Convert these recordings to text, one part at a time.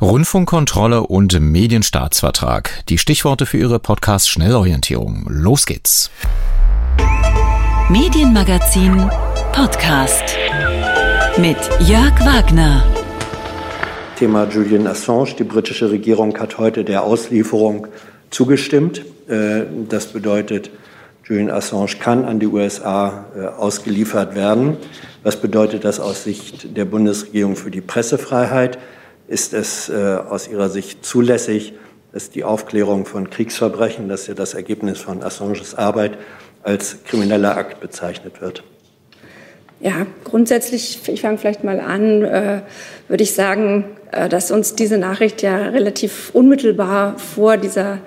Rundfunkkontrolle und Medienstaatsvertrag. Die Stichworte für Ihre Podcast-Schnellorientierung. Los geht's. Medienmagazin Podcast mit Jörg Wagner. Thema Julian Assange. Die britische Regierung hat heute der Auslieferung zugestimmt. Äh, das bedeutet, Julian Assange kann an die USA äh, ausgeliefert werden. Was bedeutet das aus Sicht der Bundesregierung für die Pressefreiheit? Ist es äh, aus Ihrer Sicht zulässig, dass die Aufklärung von Kriegsverbrechen, das ja das Ergebnis von Assanges Arbeit, als krimineller Akt bezeichnet wird? Ja, grundsätzlich, ich fange vielleicht mal an, äh, würde ich sagen, äh, dass uns diese Nachricht ja relativ unmittelbar vor dieser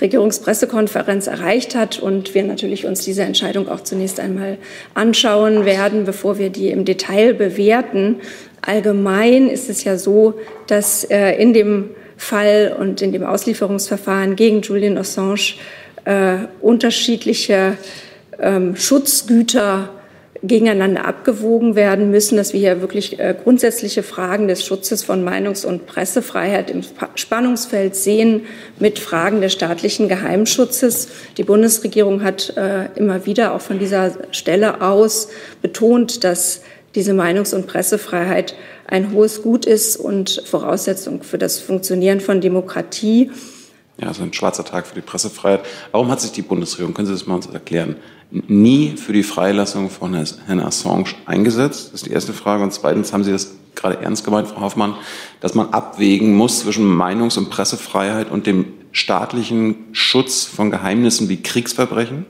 Regierungspressekonferenz erreicht hat und wir natürlich uns diese Entscheidung auch zunächst einmal anschauen werden, bevor wir die im Detail bewerten. Allgemein ist es ja so, dass äh, in dem Fall und in dem Auslieferungsverfahren gegen Julian Assange äh, unterschiedliche ähm, Schutzgüter gegeneinander abgewogen werden müssen, dass wir hier wirklich äh, grundsätzliche Fragen des Schutzes von Meinungs- und Pressefreiheit im Spannungsfeld sehen mit Fragen des staatlichen Geheimschutzes. Die Bundesregierung hat äh, immer wieder auch von dieser Stelle aus betont, dass diese Meinungs- und Pressefreiheit ein hohes Gut ist und Voraussetzung für das Funktionieren von Demokratie. Ja, so ein schwarzer Tag für die Pressefreiheit. Warum hat sich die Bundesregierung, können Sie das mal uns erklären, nie für die Freilassung von Herrn Assange eingesetzt? Das ist die erste Frage. Und zweitens, haben Sie das gerade ernst gemeint, Frau Hoffmann, dass man abwägen muss zwischen Meinungs- und Pressefreiheit und dem staatlichen Schutz von Geheimnissen wie Kriegsverbrechen?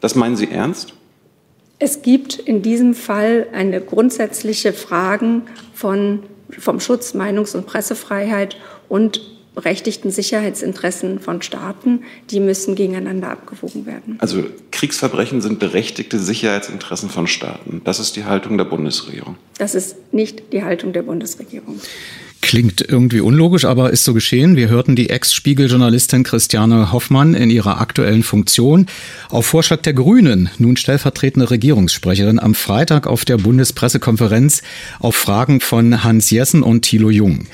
Das meinen Sie ernst? Es gibt in diesem Fall eine grundsätzliche Frage von, vom Schutz Meinungs- und Pressefreiheit und berechtigten Sicherheitsinteressen von Staaten, die müssen gegeneinander abgewogen werden. Also Kriegsverbrechen sind berechtigte Sicherheitsinteressen von Staaten. Das ist die Haltung der Bundesregierung. Das ist nicht die Haltung der Bundesregierung. Klingt irgendwie unlogisch, aber ist so geschehen. Wir hörten die Ex-Spiegel-Journalistin Christiane Hoffmann in ihrer aktuellen Funktion auf Vorschlag der Grünen, nun stellvertretende Regierungssprecherin, am Freitag auf der Bundespressekonferenz auf Fragen von Hans Jessen und Thilo Jung.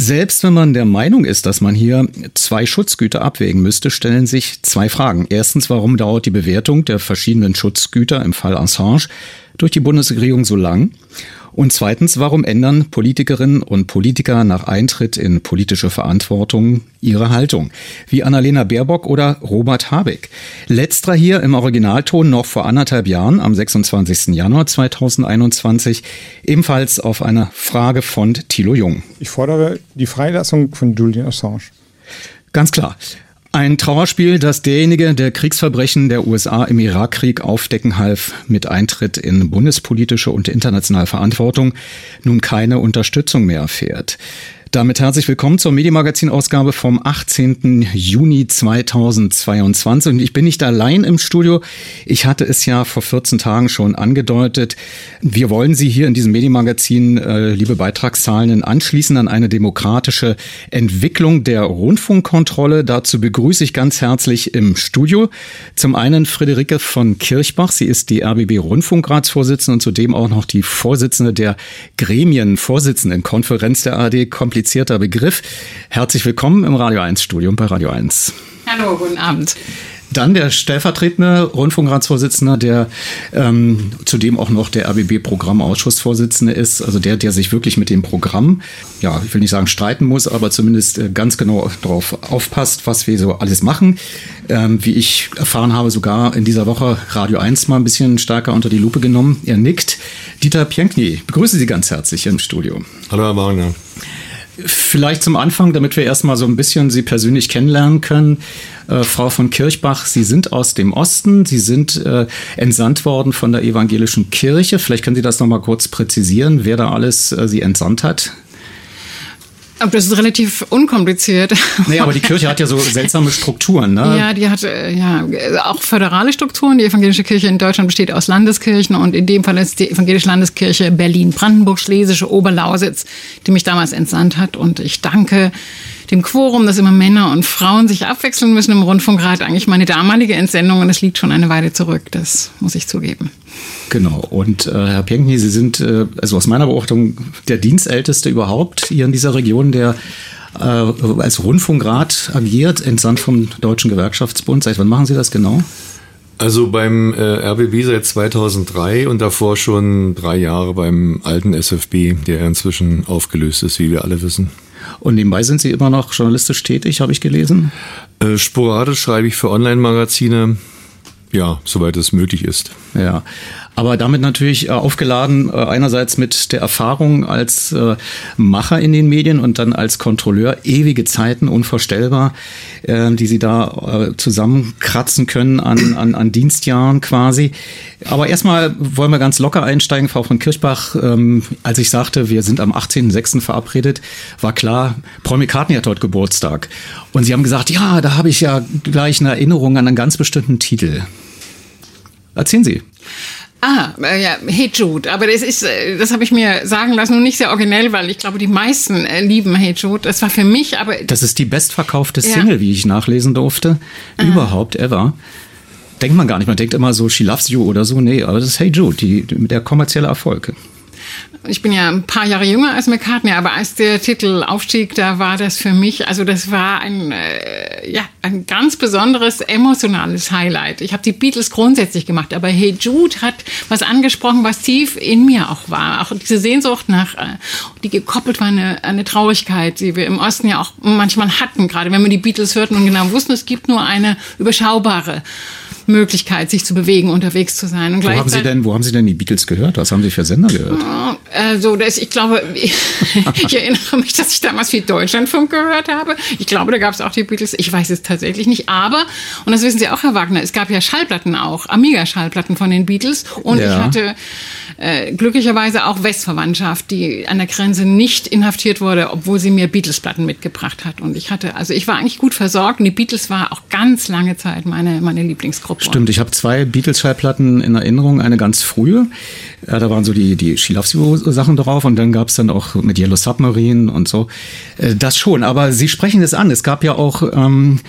Selbst wenn man der Meinung ist, dass man hier zwei Schutzgüter abwägen müsste, stellen sich zwei Fragen. Erstens, warum dauert die Bewertung der verschiedenen Schutzgüter im Fall Assange durch die Bundesregierung so lang? Und zweitens, warum ändern Politikerinnen und Politiker nach Eintritt in politische Verantwortung ihre Haltung? Wie Annalena Baerbock oder Robert Habeck. Letzterer hier im Originalton noch vor anderthalb Jahren, am 26. Januar 2021, ebenfalls auf eine Frage von Thilo Jung. Ich fordere die Freilassung von Julian Assange. Ganz klar. Ein Trauerspiel, das derjenige, der Kriegsverbrechen der USA im Irakkrieg aufdecken half, mit Eintritt in bundespolitische und internationale Verantwortung, nun keine Unterstützung mehr erfährt. Damit herzlich willkommen zur Medienmagazin-Ausgabe vom 18. Juni 2022. Und ich bin nicht allein im Studio. Ich hatte es ja vor 14 Tagen schon angedeutet. Wir wollen Sie hier in diesem Medienmagazin, äh, liebe Beitragszahlenden, anschließen an eine demokratische Entwicklung der Rundfunkkontrolle. Dazu begrüße ich ganz herzlich im Studio zum einen Friederike von Kirchbach. Sie ist die RBB Rundfunkratsvorsitzende und zudem auch noch die Vorsitzende der Gremienvorsitzendenkonferenz der ARD komplizierter Begriff. Herzlich willkommen im Radio 1 Studium bei Radio 1. Hallo, guten Abend. Dann der stellvertretende Rundfunkratsvorsitzende, der ähm, zudem auch noch der RBB-Programmausschussvorsitzende ist, also der, der sich wirklich mit dem Programm, ja, ich will nicht sagen streiten muss, aber zumindest äh, ganz genau darauf aufpasst, was wir so alles machen. Ähm, wie ich erfahren habe, sogar in dieser Woche Radio 1 mal ein bisschen stärker unter die Lupe genommen. Er nickt. Dieter Pienkny, begrüße Sie ganz herzlich im Studio. Hallo, Herr Wagner. Vielleicht zum Anfang, damit wir erstmal so ein bisschen Sie persönlich kennenlernen können. Äh, Frau von Kirchbach, Sie sind aus dem Osten, Sie sind äh, entsandt worden von der evangelischen Kirche. Vielleicht können Sie das nochmal kurz präzisieren, wer da alles äh, Sie entsandt hat. Aber das ist relativ unkompliziert. Naja, aber die Kirche hat ja so seltsame Strukturen, ne? Ja, die hat äh, ja auch föderale Strukturen. Die evangelische Kirche in Deutschland besteht aus Landeskirchen und in dem Fall ist die evangelische Landeskirche Berlin-Brandenburg, Schlesische Oberlausitz, die mich damals entsandt hat. Und ich danke dem Quorum, dass immer Männer und Frauen sich abwechseln müssen im Rundfunkrat, eigentlich meine damalige Entsendung und es liegt schon eine Weile zurück, das muss ich zugeben. Genau. Und äh, Herr Pienkny, Sie sind äh, also aus meiner Beobachtung der Dienstälteste überhaupt hier in dieser Region, der äh, als Rundfunkrat agiert, entsandt vom Deutschen Gewerkschaftsbund. Seit wann machen Sie das genau? Also beim äh, RBB seit 2003 und davor schon drei Jahre beim alten SFB, der inzwischen aufgelöst ist, wie wir alle wissen. Und nebenbei sind Sie immer noch journalistisch tätig, habe ich gelesen? Äh, sporadisch schreibe ich für Online-Magazine, ja, soweit es möglich ist. Ja, aber damit natürlich äh, aufgeladen, äh, einerseits mit der Erfahrung als äh, Macher in den Medien und dann als Kontrolleur, ewige Zeiten, unvorstellbar, die Sie da zusammenkratzen können an, an, an Dienstjahren quasi. Aber erstmal wollen wir ganz locker einsteigen, Frau von Kirchbach. Ähm, als ich sagte, wir sind am 18.06. verabredet, war klar, Paul McCartney hat heute Geburtstag. Und Sie haben gesagt, ja, da habe ich ja gleich eine Erinnerung an einen ganz bestimmten Titel. Erzählen Sie. Ah, äh, ja, Hey Jude. Aber das ist, äh, das habe ich mir sagen lassen und nicht sehr originell, weil ich glaube, die meisten äh, lieben Hey Jude. Das war für mich, aber. Das ist die bestverkaufte Single, ja. wie ich nachlesen durfte. Aha. Überhaupt ever. Denkt man gar nicht. Man denkt immer so, She Loves You oder so. Nee, aber das ist Hey Jude, die, der kommerzielle Erfolg. Ich bin ja ein paar Jahre jünger als McCartney, aber als der Titel aufstieg, da war das für mich, also das war ein, äh, ja, ein ganz besonderes emotionales Highlight. Ich habe die Beatles grundsätzlich gemacht, aber Hey Jude hat was angesprochen, was tief in mir auch war. Auch diese Sehnsucht nach, äh, die gekoppelt war eine, eine Traurigkeit, die wir im Osten ja auch manchmal hatten, gerade wenn wir die Beatles hörten und genau wussten, es gibt nur eine überschaubare Möglichkeit, sich zu bewegen, unterwegs zu sein. Und wo, haben Sie denn, wo haben Sie denn die Beatles gehört? Was haben Sie für Sender gehört? Also, das, ich glaube, ich, ich erinnere mich, dass ich damals viel Deutschlandfunk gehört habe. Ich glaube, da gab es auch die Beatles. Ich weiß es tatsächlich nicht. Aber, und das wissen Sie auch, Herr Wagner, es gab ja Schallplatten auch, Amiga-Schallplatten von den Beatles. Und ja. ich hatte äh, glücklicherweise auch Westverwandtschaft, die an der Grenze nicht inhaftiert wurde, obwohl sie mir Beatles-Platten mitgebracht hat. Und ich hatte, also ich war eigentlich gut versorgt und die Beatles war auch ganz lange Zeit meine, meine Lieblingsgruppe. Stimmt, ich habe zwei Beatles-Schallplatten in Erinnerung, eine ganz frühe. Ja, da waren so die, die She Loves You Sachen drauf und dann gab es dann auch mit Yellow Submarine und so. Äh, das schon, aber Sie sprechen es an. Es gab ja auch ähm,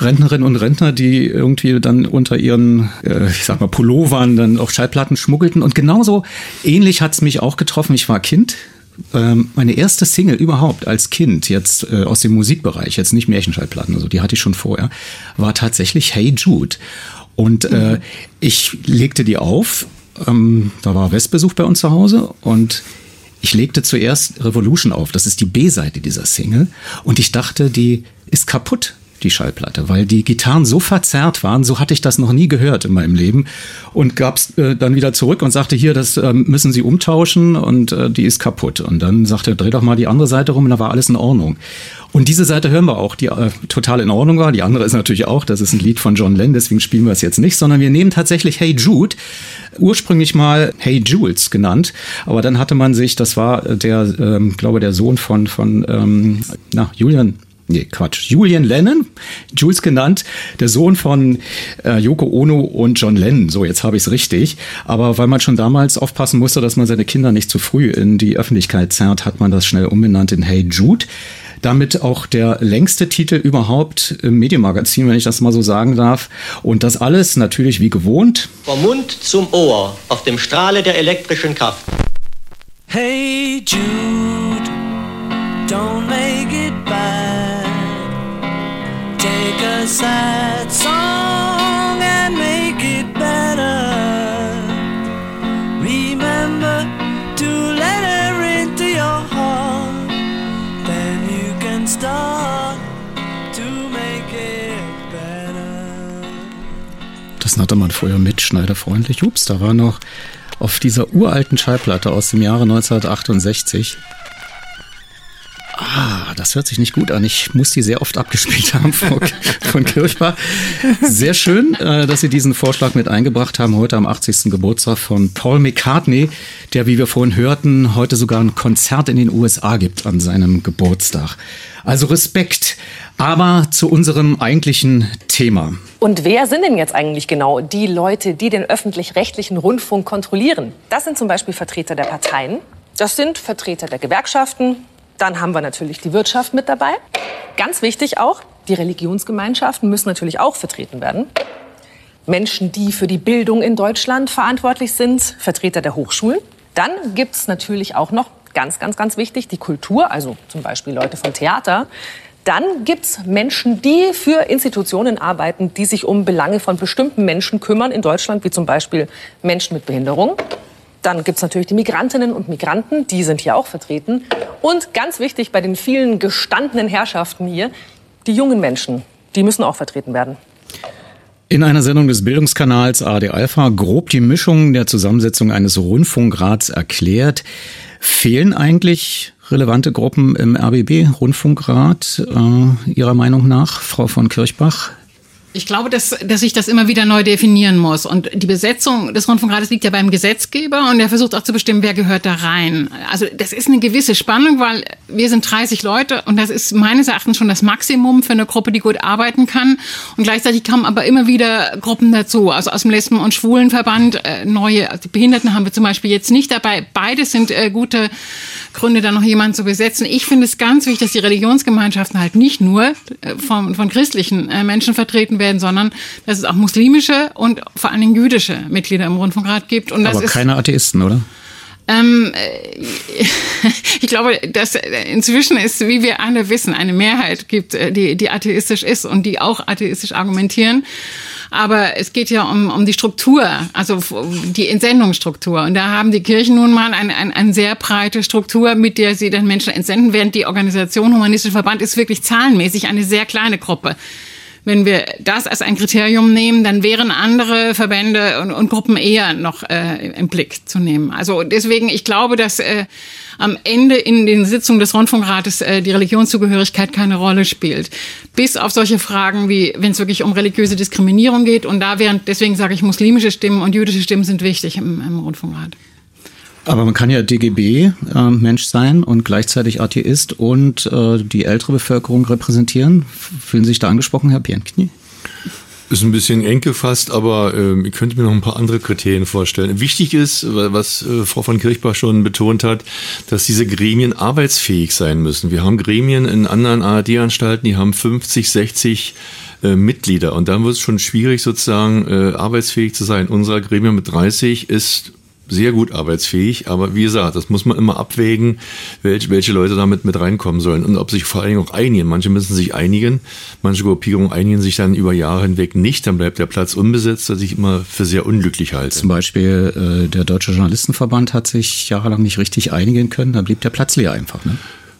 Rentnerinnen und Rentner, die irgendwie dann unter ihren, äh, ich sag mal, Pullovern dann auch Schallplatten schmuggelten. Und genauso ähnlich hat es mich auch getroffen. Ich war Kind ähm, meine erste Single überhaupt als Kind, jetzt äh, aus dem Musikbereich, jetzt nicht Märchenschallplatten, also die hatte ich schon vorher, war tatsächlich Hey Jude. Und äh, ich legte die auf. Ähm, da war Westbesuch bei uns zu Hause und ich legte zuerst Revolution auf. Das ist die B-Seite dieser Single. Und ich dachte, die ist kaputt die Schallplatte, weil die Gitarren so verzerrt waren, so hatte ich das noch nie gehört in meinem Leben und gab's äh, dann wieder zurück und sagte hier, das äh, müssen Sie umtauschen und äh, die ist kaputt und dann sagte er, dreh doch mal die andere Seite rum und da war alles in Ordnung. Und diese Seite hören wir auch, die äh, total in Ordnung war. Die andere ist natürlich auch, das ist ein Lied von John Lennon, deswegen spielen wir es jetzt nicht, sondern wir nehmen tatsächlich Hey Jude, ursprünglich mal Hey Jules genannt, aber dann hatte man sich, das war der, ähm, glaube der Sohn von von ähm, na Julian Nee, Quatsch. Julian Lennon, Jules genannt, der Sohn von äh, Yoko Ono und John Lennon. So, jetzt habe ich es richtig. Aber weil man schon damals aufpassen musste, dass man seine Kinder nicht zu früh in die Öffentlichkeit zerrt, hat man das schnell umbenannt in Hey Jude. Damit auch der längste Titel überhaupt im Medienmagazin, wenn ich das mal so sagen darf. Und das alles natürlich wie gewohnt. Vom Mund zum Ohr, auf dem Strahle der elektrischen Kraft. Hey Jude, don't make it bad. Sad song and make it better. Remember to let her into your heart. Then you can start to make it better. Das nannte man früher mitschneiderfreundlich. Ups, da war noch auf dieser uralten Schallplatte aus dem Jahre 1968 Ah, das hört sich nicht gut an. Ich muss die sehr oft abgespielt haben von, von Kirchbach. Sehr schön, äh, dass Sie diesen Vorschlag mit eingebracht haben, heute am 80. Geburtstag von Paul McCartney, der, wie wir vorhin hörten, heute sogar ein Konzert in den USA gibt an seinem Geburtstag. Also Respekt. Aber zu unserem eigentlichen Thema. Und wer sind denn jetzt eigentlich genau die Leute, die den öffentlich-rechtlichen Rundfunk kontrollieren? Das sind zum Beispiel Vertreter der Parteien, das sind Vertreter der Gewerkschaften, Dann haben wir natürlich die Wirtschaft mit dabei. Ganz wichtig auch, die Religionsgemeinschaften müssen natürlich auch vertreten werden. Menschen, die für die Bildung in Deutschland verantwortlich sind, Vertreter der Hochschulen. Dann gibt es natürlich auch noch, ganz, ganz, ganz wichtig, die Kultur, also zum Beispiel Leute vom Theater. Dann gibt es Menschen, die für Institutionen arbeiten, die sich um Belange von bestimmten Menschen kümmern in Deutschland, wie zum Beispiel Menschen mit Behinderung. Dann gibt es natürlich die Migrantinnen und Migranten, die sind hier auch vertreten. Und ganz wichtig bei den vielen gestandenen Herrschaften hier, die jungen Menschen, die müssen auch vertreten werden. In einer Sendung des Bildungskanals AD Alpha grob die Mischung der Zusammensetzung eines Rundfunkrats erklärt. Fehlen eigentlich relevante Gruppen im RBB-Rundfunkrat äh, Ihrer Meinung nach, Frau von Kirchbach? Ich glaube, dass, dass ich das immer wieder neu definieren muss. Und die Besetzung des Rundfunkrates liegt ja beim Gesetzgeber und der versucht auch zu bestimmen, wer gehört da rein. Also das ist eine gewisse Spannung, weil wir sind 30 Leute und das ist meines Erachtens schon das Maximum für eine Gruppe, die gut arbeiten kann. Und gleichzeitig kommen aber immer wieder Gruppen dazu. Also aus dem Lesben- und Schwulenverband äh, neue, also Behinderten haben wir zum Beispiel jetzt nicht dabei. Beides sind äh, gute Gründe, da noch jemanden zu besetzen. Ich finde es ganz wichtig, dass die Religionsgemeinschaften halt nicht nur äh, von, von christlichen äh, Menschen vertreten werden, werden, sondern dass es auch muslimische und vor allen Dingen jüdische Mitglieder im Rundfunkrat gibt. Und das Aber keine Atheisten, oder? Ähm, äh, ich glaube, dass inzwischen ist, wie wir alle wissen, eine Mehrheit gibt, äh, die, die atheistisch ist und die auch atheistisch argumentieren. Aber es geht ja um, um die Struktur, also die Entsendungsstruktur. Und da haben die Kirchen nun mal eine, eine, eine sehr breite Struktur, mit der sie dann Menschen entsenden, während die Organisation Humanistischer Verband ist wirklich zahlenmäßig eine sehr kleine Gruppe. Wenn wir das als ein Kriterium nehmen, dann wären andere Verbände und, und Gruppen eher noch äh, im Blick zu nehmen. Also deswegen, ich glaube, dass äh, am Ende in den Sitzungen des Rundfunkrates äh, die Religionszugehörigkeit keine Rolle spielt. Bis auf solche Fragen wie, wenn es wirklich um religiöse Diskriminierung geht. Und da wären, deswegen sage ich, muslimische Stimmen und jüdische Stimmen sind wichtig im, im Rundfunkrat. Aber man kann ja DGB-Mensch äh, sein und gleichzeitig Atheist und äh, die ältere Bevölkerung repräsentieren. Fühlen Sie sich da angesprochen, Herr Bienknie? Ist ein bisschen eng gefasst, aber äh, ich könnte mir noch ein paar andere Kriterien vorstellen. Wichtig ist, was äh, Frau von Kirchbach schon betont hat, dass diese Gremien arbeitsfähig sein müssen. Wir haben Gremien in anderen ARD-Anstalten, die haben 50, 60 äh, Mitglieder und dann wird es schon schwierig, sozusagen äh, arbeitsfähig zu sein. Unser Gremium mit 30 ist sehr gut arbeitsfähig, aber wie gesagt, das muss man immer abwägen, welche, welche Leute damit mit reinkommen sollen und ob sich vor allen Dingen auch einigen. Manche müssen sich einigen, manche Gruppierungen einigen sich dann über Jahre hinweg nicht, dann bleibt der Platz unbesetzt, was ich immer für sehr unglücklich halte. Zum Beispiel äh, der Deutsche Journalistenverband hat sich jahrelang nicht richtig einigen können, da blieb der Platz leer einfach. Ne?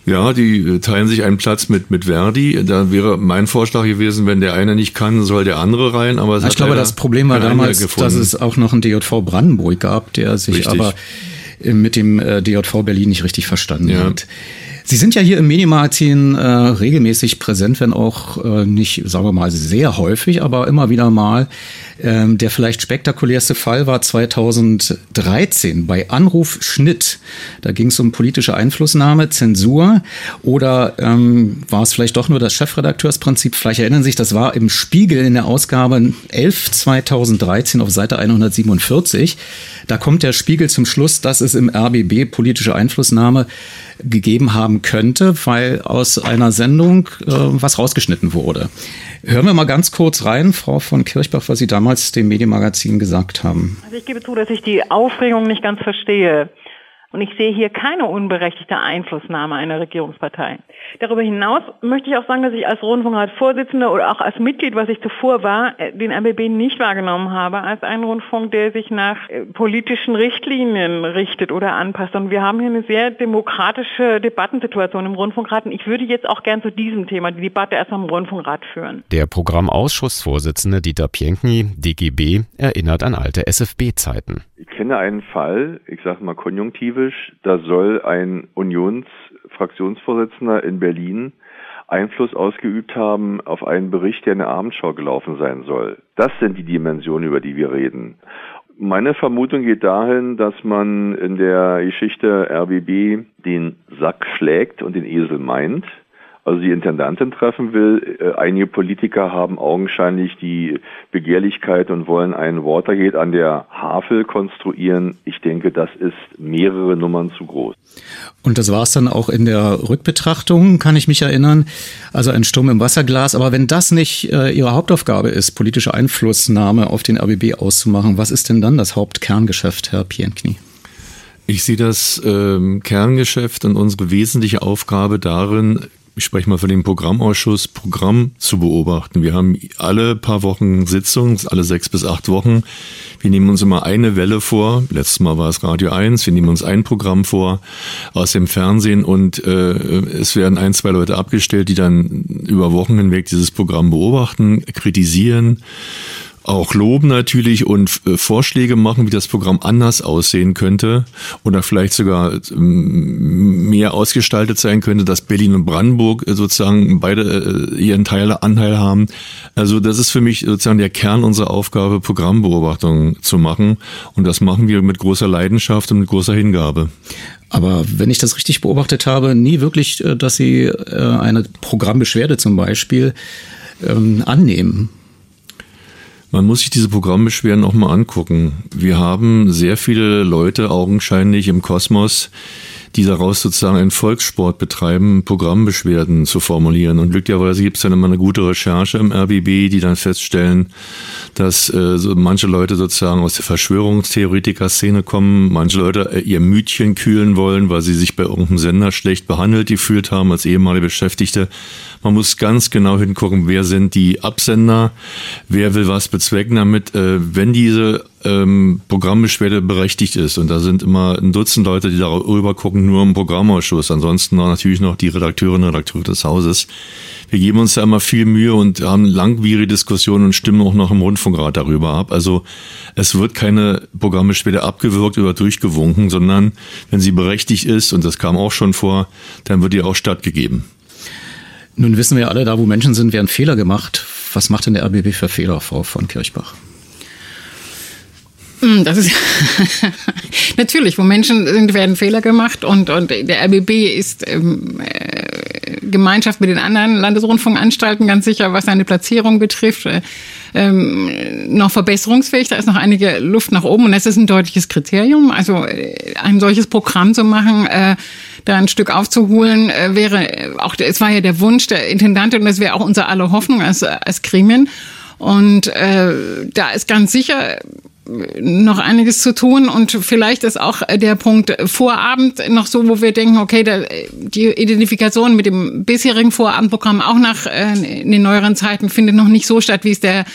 Ja, die äh, teilen sich einen Platz mit, mit Verdi. Da wäre mein Vorschlag gewesen, wenn der eine nicht kann, soll der andere rein. Aber ich glaube, das Problem war damals, dass es auch noch einen DJV Brandenburg gab, der sich Richtig. aber äh, mit dem äh, DJV Berlin nicht richtig verstanden ja. hat. Sie sind ja hier im Medienmagazin äh, regelmäßig präsent, wenn auch äh, nicht, sagen wir mal, sehr häufig, aber immer wieder mal. Ähm, der vielleicht spektakulärste Fall war 2013 bei Anruf Schnitt. Da ging es um politische Einflussnahme, Zensur oder ähm, war es vielleicht doch nur das Chefredakteursprinzip? Vielleicht erinnern Sie sich, das war im Spiegel in der Ausgabe 11 2013 auf Seite 147. Da kommt der Spiegel zum Schluss, dass es im RBB politische Einflussnahme gegeben haben könnte, weil aus einer Sendung äh, was rausgeschnitten wurde. Hören wir mal ganz kurz rein, Frau von Kirchbach, was Sie damals dem Medienmagazin gesagt haben. Also ich gebe zu, dass ich die Aufregung nicht ganz verstehe. Und ich sehe hier keine unberechtigte Einflussnahme einer Regierungspartei. Darüber hinaus möchte ich auch sagen, dass ich als Rundfunkratsvorsitzende oder auch als Mitglied, was ich zuvor war, äh, den RBB nicht wahrgenommen habe als einen Rundfunk, der sich nach äh, politischen Richtlinien richtet oder anpasst. Und wir haben hier eine sehr demokratische Debattensituation im Rundfunkrat. Und ich würde jetzt auch gern zu diesem Thema die Debatte erst am Rundfunkrat führen. Der Programmausschussvorsitzende Dieter Pienkny, DGB, erinnert an alte SFB-Zeiten. Ich kenne einen Fall, ich sage mal konjunktivisch, da soll ein Unionsfraktionsvorsitzender in Berlin Einfluss ausgeübt haben auf einen Bericht, der in der Abendschau gelaufen sein soll. Das sind die Dimensionen, über die wir reden. Meine Vermutung geht dahin, dass man in der Geschichte RBB den Sack schlägt und den Esel meint also die Intendantin treffen will. Äh, einige Politiker haben augenscheinlich die Begehrlichkeit und wollen einen Watergate an der Havel konstruieren. Ich denke, das ist mehrere Nummern zu groß. Und das war es dann auch in der Rückbetrachtung, kann ich mich erinnern. Also ein Sturm im Wasserglas. Aber wenn das nicht äh, Ihre Hauptaufgabe ist, politische Einflussnahme auf den RBB auszumachen, was ist denn dann das Hauptkerngeschäft, Herr Pienknie? Ich sehe das ähm, Kerngeschäft und unsere wesentliche Aufgabe darin, ich spreche mal für den Programmausschuss, Programm zu beobachten. Wir haben alle paar Wochen Sitzungen, alle sechs bis acht Wochen. Wir nehmen uns immer eine Welle vor. Letztes Mal war es Radio 1. Wir nehmen uns ein Programm vor aus dem Fernsehen und äh, es werden ein, zwei Leute abgestellt, die dann über Wochen hinweg dieses Programm beobachten, kritisieren auch loben natürlich und äh, Vorschläge machen, wie das Programm anders aussehen könnte oder vielleicht sogar ähm, mehr ausgestaltet sein könnte, dass Berlin und Brandenburg äh, sozusagen beide äh, ihren Teil Anteil haben. Also das ist für mich sozusagen der Kern unserer Aufgabe, Programmbeobachtung zu machen und das machen wir mit großer Leidenschaft und mit großer Hingabe. Aber wenn ich das richtig beobachtet habe, nie wirklich, dass Sie eine Programmbeschwerde zum Beispiel ähm, annehmen. Man muss sich diese Programmbeschwerden auch mal angucken. Wir haben sehr viele Leute augenscheinlich im Kosmos, die daraus sozusagen einen Volkssport betreiben, Programmbeschwerden zu formulieren. Und glücklicherweise gibt es dann immer eine gute Recherche im RBB, die dann feststellen, dass äh, so manche Leute sozusagen aus der Verschwörungstheoretiker-Szene kommen, manche Leute äh, ihr Mütchen kühlen wollen, weil sie sich bei irgendeinem Sender schlecht behandelt gefühlt haben als ehemalige Beschäftigte. Man muss ganz genau hingucken, wer sind die Absender, wer will was bezwecken damit. Äh, wenn diese ähm, Programmbeschwerde berechtigt ist, und da sind immer ein Dutzend Leute, die darüber gucken, nur im Programmausschuss, ansonsten natürlich noch die Redakteurinnen und Redakteure des Hauses. Wir geben uns da immer viel Mühe und haben langwierige Diskussionen und stimmen auch noch im Rundfunkrat darüber ab. Also es wird keine Programmbeschwerde abgewirkt oder durchgewunken, sondern wenn sie berechtigt ist, und das kam auch schon vor, dann wird ihr auch stattgegeben. Nun wissen wir alle, da wo Menschen sind, werden Fehler gemacht. Was macht denn der RBB für Fehler, Frau von Kirchbach? Hm, das ist natürlich, wo Menschen sind, werden Fehler gemacht und, und der RBB ist ähm, äh, Gemeinschaft mit den anderen Landesrundfunkanstalten ganz sicher, was seine Platzierung betrifft, äh, ähm, noch verbesserungsfähig. Da ist noch einige Luft nach oben und das ist ein deutliches Kriterium. Also äh, ein solches Programm zu machen, äh, da ein Stück aufzuholen, äh, wäre auch, es war ja der Wunsch der Intendantin und das wäre auch unser aller Hoffnung als, als Gremien. Und äh, da ist ganz sicher noch einiges zu tun und vielleicht ist auch der Punkt Vorabend noch so, wo wir denken, okay, da, die Identifikation mit dem bisherigen Vorabendprogramm auch nach äh, in den neueren Zeiten findet noch nicht so statt, wie es der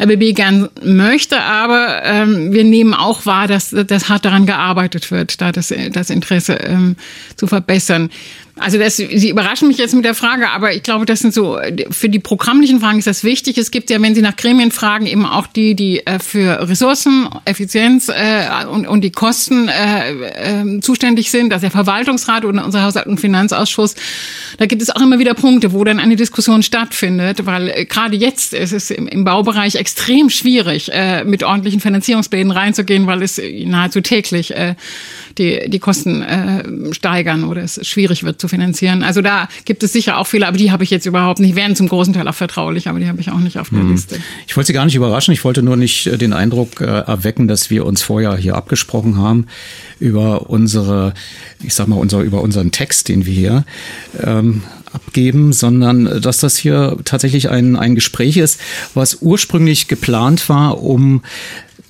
RBB gern möchte, aber ähm, wir nehmen auch wahr, dass, dass hart daran gearbeitet wird, da das, das Interesse ähm, zu verbessern. Also das, Sie überraschen mich jetzt mit der Frage, aber ich glaube, das sind so, für die programmlichen Fragen ist das wichtig. Es gibt ja, wenn Sie nach Gremien fragen, eben auch die, die äh, für Ressourcen, Effizienz äh, und, und die Kosten äh, äh, zuständig sind, also der Verwaltungsrat oder unser Haushalt- und Finanzausschuss. Da gibt es auch immer wieder Punkte, wo dann eine Diskussion stattfindet, weil äh, gerade jetzt ist es im, im Baubereich extrem schwierig, äh, mit ordentlichen Finanzierungsplänen reinzugehen, weil es nahezu täglich äh, die, die Kosten äh, steigern oder es schwierig wird zu finanzieren. Also da gibt es sicher auch Fehler, aber die habe ich jetzt überhaupt nicht. Werden zum großen Teil auch vertraulich, aber die habe ich auch nicht auf der hm. Liste. Ich wollte Sie gar nicht überraschen. Ich wollte nur nicht äh, den Eindruck äh, erwecken, dass wir uns vorher hier abgesprochen haben über unsere, ich sag mal, unser, über unseren Text, den wir hier ähm, abgeben, sondern äh, dass das hier tatsächlich ein, ein Gespräch ist, was ursprünglich geplant war, um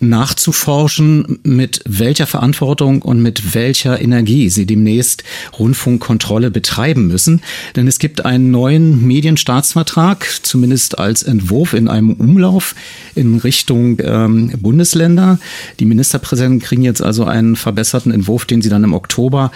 nachzuforschen, mit welcher Verantwortung und mit welcher Energie sie demnächst Rundfunkkontrolle betreiben müssen. Denn es gibt einen neuen Medienstaatsvertrag, zumindest als Entwurf in einem Umlauf in Richtung ähm, Bundesländer. Die Ministerpräsidenten kriegen jetzt also einen verbesserten Entwurf, den sie dann im Oktober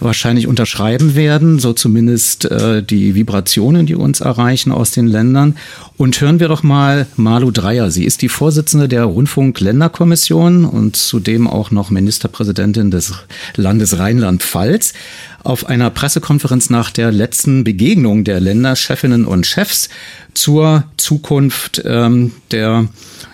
wahrscheinlich unterschreiben werden, so zumindest äh, die Vibrationen, die uns erreichen aus den Ländern. Und hören wir doch mal Malu Dreyer. Sie ist die Vorsitzende der Rundfunk-Länderkommission und zudem auch noch Ministerpräsidentin des Landes Rheinland-Pfalz. Auf einer Pressekonferenz nach der letzten Begegnung der Länderchefinnen und Chefs zur Zukunft ähm, der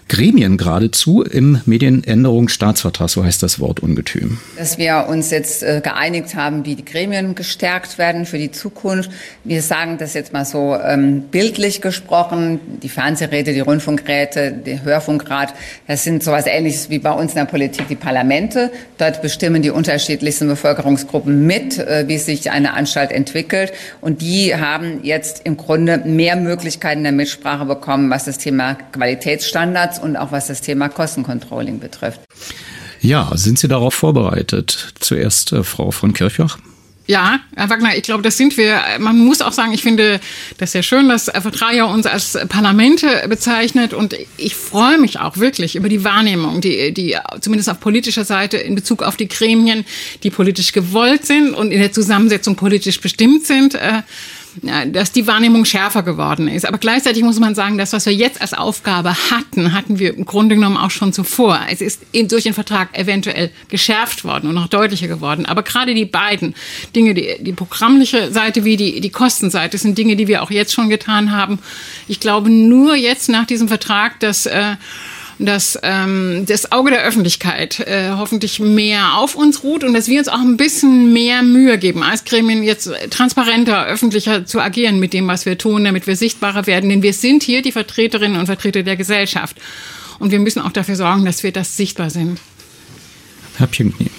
Gremien geradezu im Medienänderungsstaatsvertrag, so heißt das Wort Ungetüm. Dass wir uns jetzt äh, geeinigt haben, wie die Gremien gestärkt werden für die Zukunft. Wir sagen das jetzt mal so ähm, bildlich gesprochen. Die Fernsehräte, die Rundfunkräte, der Hörfunkrat, das sind sowas ähnliches wie bei uns in der Politik die Parlamente. Dort bestimmen die unterschiedlichsten Bevölkerungsgruppen mit, äh, wie sich eine Anstalt entwickelt. Und die haben jetzt im Grunde mehr Möglichkeiten der Mitsprache bekommen, was das Thema Qualitätsstandards und auch was das Thema Kostencontrolling betrifft. Ja, sind Sie darauf vorbereitet? Zuerst äh, Frau von Kirchhoff. Ja, Herr Wagner, ich glaube, das sind wir. Man muss auch sagen, ich finde das sehr schön, dass Vertrager uns als Parlamente bezeichnet und ich freue mich auch wirklich über die Wahrnehmung, die, die zumindest auf politischer Seite in Bezug auf die Gremien, die politisch gewollt sind und in der Zusammensetzung politisch bestimmt sind. Äh, dass die Wahrnehmung schärfer geworden ist. Aber gleichzeitig muss man sagen, das, was wir jetzt als Aufgabe hatten, hatten wir im Grunde genommen auch schon zuvor. Es ist durch den Vertrag eventuell geschärft worden und noch deutlicher geworden. Aber gerade die beiden Dinge, die, die programmliche Seite wie die, die Kostenseite, sind Dinge, die wir auch jetzt schon getan haben. Ich glaube nur jetzt nach diesem Vertrag, dass äh, dass ähm, das Auge der Öffentlichkeit äh, hoffentlich mehr auf uns ruht und dass wir uns auch ein bisschen mehr Mühe geben, als Gremien jetzt transparenter, öffentlicher zu agieren mit dem, was wir tun, damit wir sichtbarer werden. Denn wir sind hier die Vertreterinnen und Vertreter der Gesellschaft. Und wir müssen auch dafür sorgen, dass wir das sichtbar sind. Herr Pinkney.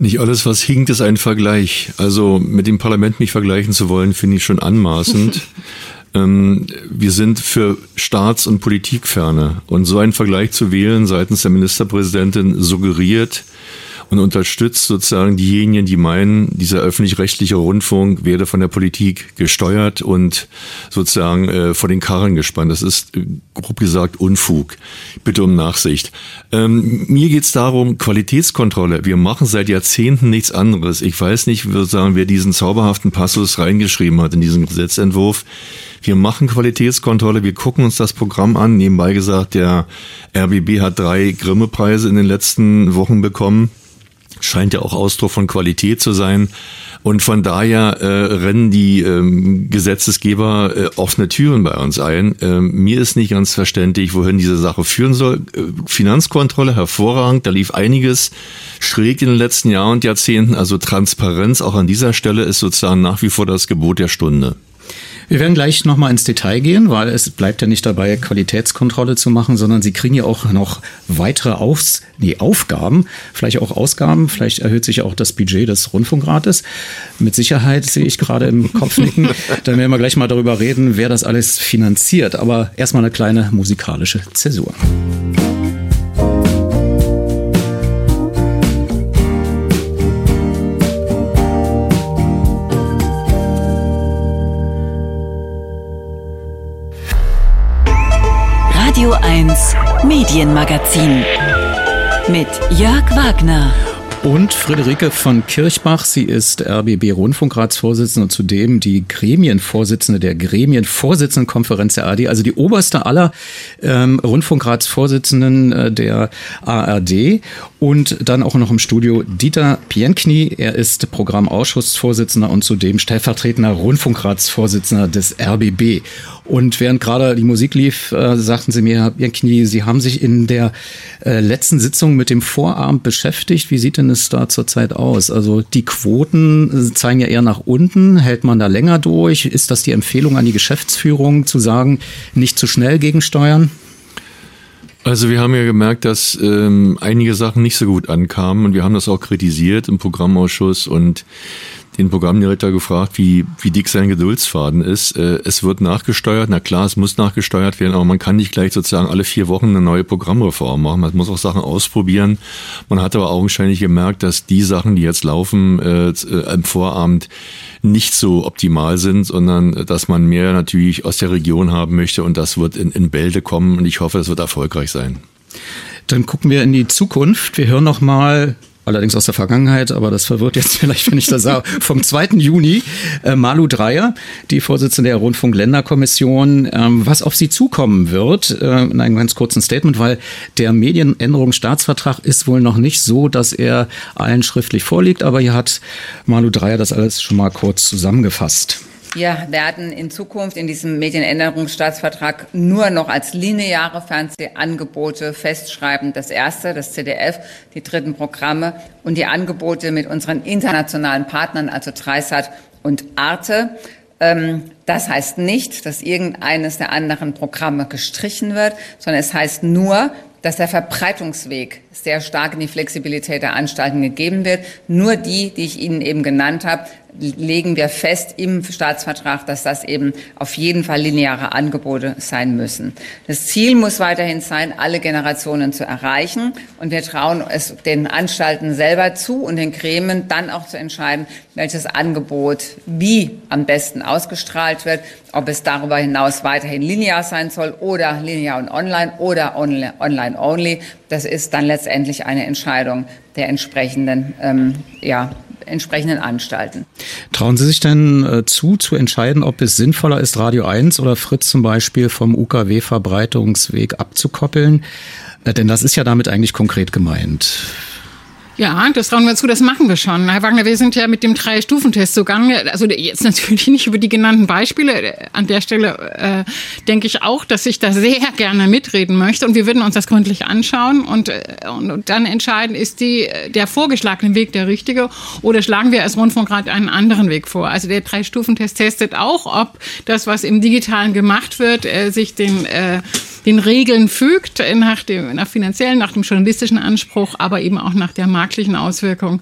Nicht alles, was hinkt, ist ein Vergleich. Also mit dem Parlament mich vergleichen zu wollen, finde ich schon anmaßend. Ähm, wir sind für Staats- und Politikferne. Und so einen Vergleich zu wählen seitens der Ministerpräsidentin suggeriert, und unterstützt sozusagen diejenigen, die meinen, dieser öffentlich-rechtliche Rundfunk werde von der Politik gesteuert und sozusagen äh, vor den Karren gespannt. Das ist äh, grob gesagt Unfug. Bitte um Nachsicht. Ähm, mir geht's darum, Qualitätskontrolle. Wir machen seit Jahrzehnten nichts anderes. Ich weiß nicht, sozusagen, wer diesen zauberhaften Passus reingeschrieben hat in diesen Gesetzentwurf. Wir machen Qualitätskontrolle, wir gucken uns das Programm an. Nebenbei gesagt, der RBB hat drei Grimme-Preise in den letzten Wochen bekommen scheint ja auch Ausdruck von Qualität zu sein. Und von daher äh, rennen die ähm, Gesetzesgeber äh, offene Türen bei uns ein. Ähm, mir ist nicht ganz verständlich, wohin diese Sache führen soll. Äh, Finanzkontrolle hervorragend, da lief einiges schräg in den letzten Jahren und Jahrzehnten. Also Transparenz auch an dieser Stelle ist sozusagen nach wie vor das Gebot der Stunde. Wir werden gleich nochmal ins Detail gehen, weil es bleibt ja nicht dabei, Qualitätskontrolle zu machen, sondern Sie kriegen ja auch noch weitere Aufs nee, Aufgaben, vielleicht auch Ausgaben, vielleicht erhöht sich auch das Budget des Rundfunkrates. Mit Sicherheit sehe ich gerade im Kopf nicken. Dann werden wir gleich mal darüber reden, wer das alles finanziert. Aber erstmal eine kleine musikalische Zäsur. Medienmagazin mit Jörg Wagner. Und Friederike von Kirchbach, sie ist RBB Rundfunkratsvorsitzende und zudem die Gremienvorsitzende der Gremienvorsitzendenkonferenz der ARD, also die oberste aller ähm, Rundfunkratsvorsitzenden äh, der ARD. Und dann auch noch im Studio Dieter Pienkny, er ist Programmausschussvorsitzender und zudem stellvertretender Rundfunkratsvorsitzender des RBB. Und während gerade die Musik lief, äh, sagten Sie mir, Herr Pienkny, Sie haben sich in der äh, letzten Sitzung mit dem Vorabend beschäftigt. Wie sieht denn es da zurzeit aus? Also die Quoten zeigen ja eher nach unten. Hält man da länger durch? Ist das die Empfehlung an die Geschäftsführung zu sagen, nicht zu schnell gegensteuern? Also wir haben ja gemerkt, dass ähm, einige Sachen nicht so gut ankamen und wir haben das auch kritisiert im Programmausschuss und den Programmdirektor gefragt, wie, wie dick sein Geduldsfaden ist. Äh, es wird nachgesteuert. Na klar, es muss nachgesteuert werden, aber man kann nicht gleich sozusagen alle vier Wochen eine neue Programmreform machen. Man muss auch Sachen ausprobieren. Man hat aber augenscheinlich gemerkt, dass die Sachen, die jetzt laufen äh, äh im Vorabend, nicht so optimal sind, sondern dass man mehr natürlich aus der Region haben möchte und das wird in, in Bälde kommen und ich hoffe, es wird erfolgreich sein. Dann gucken wir in die Zukunft. Wir hören noch mal allerdings aus der Vergangenheit, aber das verwirrt jetzt vielleicht, wenn ich das sage, vom 2. Juni. Äh, Malu Dreyer, die Vorsitzende der Rundfunk-Länderkommission, ähm, was auf sie zukommen wird, äh, in einem ganz kurzen Statement, weil der Medienänderungsstaatsvertrag ist wohl noch nicht so, dass er allen schriftlich vorliegt, aber hier hat Malu Dreyer das alles schon mal kurz zusammengefasst. Wir werden in Zukunft in diesem Medienänderungsstaatsvertrag nur noch als lineare Fernsehangebote festschreiben. Das erste, das CDF, die dritten Programme und die Angebote mit unseren internationalen Partnern, also Dreisat und Arte. Ähm, das heißt nicht, dass irgendeines der anderen Programme gestrichen wird, sondern es heißt nur, dass der Verbreitungsweg sehr stark in die Flexibilität der Anstalten gegeben wird. Nur die, die ich Ihnen eben genannt habe, legen wir fest im Staatsvertrag, dass das eben auf jeden Fall lineare Angebote sein müssen. Das Ziel muss weiterhin sein, alle Generationen zu erreichen. Und wir trauen es den Anstalten selber zu und den Gremien dann auch zu entscheiden, welches Angebot wie am besten ausgestrahlt wird, ob es darüber hinaus weiterhin linear sein soll oder linear und online oder online only. Das ist dann letztendlich eine Entscheidung der entsprechenden ähm, ja, entsprechenden Anstalten. Trauen Sie sich denn äh, zu, zu entscheiden, ob es sinnvoller ist, Radio 1 oder Fritz zum Beispiel vom UKW-Verbreitungsweg abzukoppeln? Äh, denn das ist ja damit eigentlich konkret gemeint. Ja, das trauen wir zu, das machen wir schon. Herr Wagner, wir sind ja mit dem Drei-Stufen-Test zugange. Also jetzt natürlich nicht über die genannten Beispiele. An der Stelle äh, denke ich auch, dass ich da sehr gerne mitreden möchte. Und wir würden uns das gründlich anschauen und, äh, und, und dann entscheiden, ist die, der vorgeschlagene Weg der richtige oder schlagen wir als Rundfunkrat einen anderen Weg vor. Also der Drei-Stufen-Test testet auch, ob das, was im Digitalen gemacht wird, äh, sich den, äh, den Regeln fügt, nach dem nach finanziellen, nach dem journalistischen Anspruch, aber eben auch nach der Markt geschmacklichen Auswirkungen.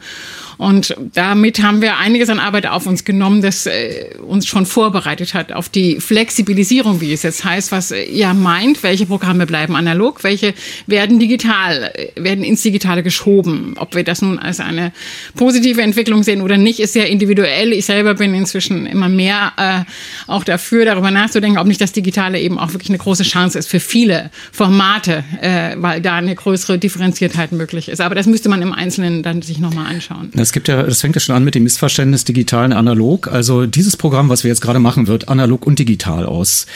Und damit haben wir einiges an Arbeit auf uns genommen, das äh, uns schon vorbereitet hat auf die Flexibilisierung, wie es jetzt heißt, was äh, ja meint, welche Programme bleiben analog, welche werden digital, äh, werden ins Digitale geschoben. Ob wir das nun als eine positive Entwicklung sehen oder nicht, ist sehr individuell. Ich selber bin inzwischen immer mehr äh, auch dafür, darüber nachzudenken, ob nicht das Digitale eben auch wirklich eine große Chance ist für viele Formate, äh, weil da eine größere Differenziertheit möglich ist. Aber das müsste man im Einzelnen dann sich nochmal anschauen. Es gibt ja, das fängt ja schon an mit dem Missverständnis digitalen analog. Also dieses Programm, was wir jetzt gerade machen, wird analog und digital aus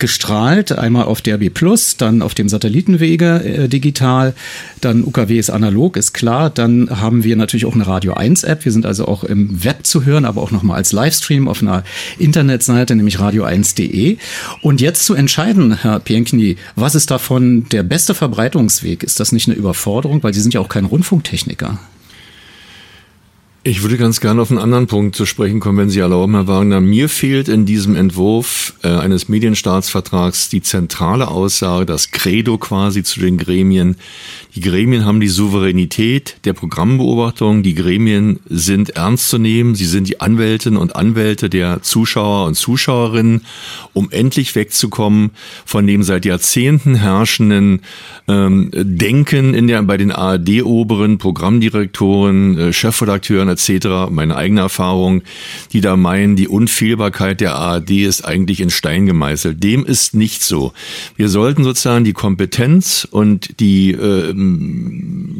gestrahlt, einmal auf DRB Plus, dann auf dem Satellitenwege äh, digital, dann UKW ist analog, ist klar, dann haben wir natürlich auch eine Radio 1 App, wir sind also auch im Web zu hören, aber auch nochmal als Livestream auf einer Internetseite, nämlich radio1.de. Und jetzt zu entscheiden, Herr Pienkni, was ist davon der beste Verbreitungsweg? Ist das nicht eine Überforderung, weil Sie sind ja auch kein Rundfunktechniker? Ich würde ganz gerne auf einen anderen Punkt zu sprechen kommen, wenn Sie erlauben, Herr Wagner. Mir fehlt in diesem Entwurf äh, eines Medienstaatsvertrags die zentrale Aussage, das Credo quasi zu den Gremien. Die Gremien haben die Souveränität der Programmbeobachtung. Die Gremien sind ernst zu nehmen. Sie sind die Anwältinnen und Anwälte der Zuschauer und Zuschauerinnen, um endlich wegzukommen von dem seit Jahrzehnten herrschenden ähm, Denken in der, bei den ARD-Oberen, Programmdirektoren, äh, Chefredakteuren etc., meine eigene Erfahrung, die da meinen, die Unfehlbarkeit der ARD ist eigentlich in Stein gemeißelt. Dem ist nicht so. Wir sollten sozusagen die Kompetenz und die äh,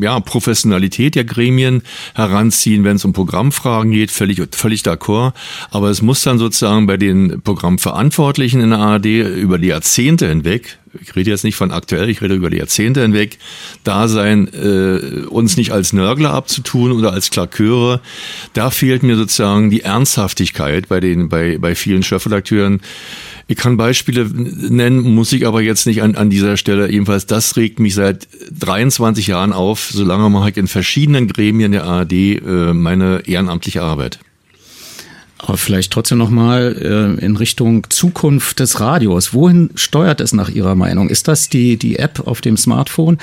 ja, Professionalität der Gremien heranziehen, wenn es um Programmfragen geht, völlig, völlig d'accord. Aber es muss dann sozusagen bei den Programmverantwortlichen in der ARD über die Jahrzehnte hinweg, ich rede jetzt nicht von aktuell, ich rede über die Jahrzehnte hinweg, da sein, äh, uns nicht als Nörgler abzutun oder als Klaköre. Da fehlt mir sozusagen die Ernsthaftigkeit bei den, bei, bei vielen Chefredakteuren. Ich kann Beispiele nennen, muss ich aber jetzt nicht an, an dieser Stelle. Jedenfalls, das regt mich seit 23 Jahren auf. Solange mache ich in verschiedenen Gremien der ARD äh, meine ehrenamtliche Arbeit. Aber vielleicht trotzdem nochmal äh, in Richtung Zukunft des Radios. Wohin steuert es nach Ihrer Meinung? Ist das die, die App auf dem Smartphone?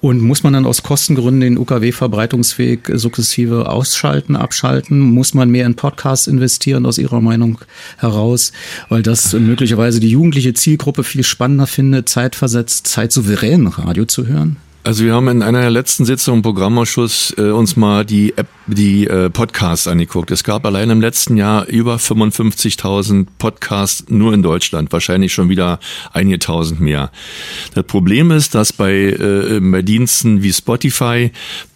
Und muss man dann aus Kostengründen den UKW-Verbreitungsweg sukzessive ausschalten, abschalten? Muss man mehr in Podcasts investieren aus Ihrer Meinung heraus? Weil das möglicherweise die jugendliche Zielgruppe viel spannender findet, zeitversetzt, zeitsouverän Radio zu hören? Also wir haben in einer der letzten Sitzungen im Programmausschuss äh, uns mal die App, die äh, Podcasts angeguckt. Es gab allein im letzten Jahr über 55.000 Podcasts nur in Deutschland, wahrscheinlich schon wieder einige tausend mehr. Das Problem ist, dass bei, äh, bei Diensten wie Spotify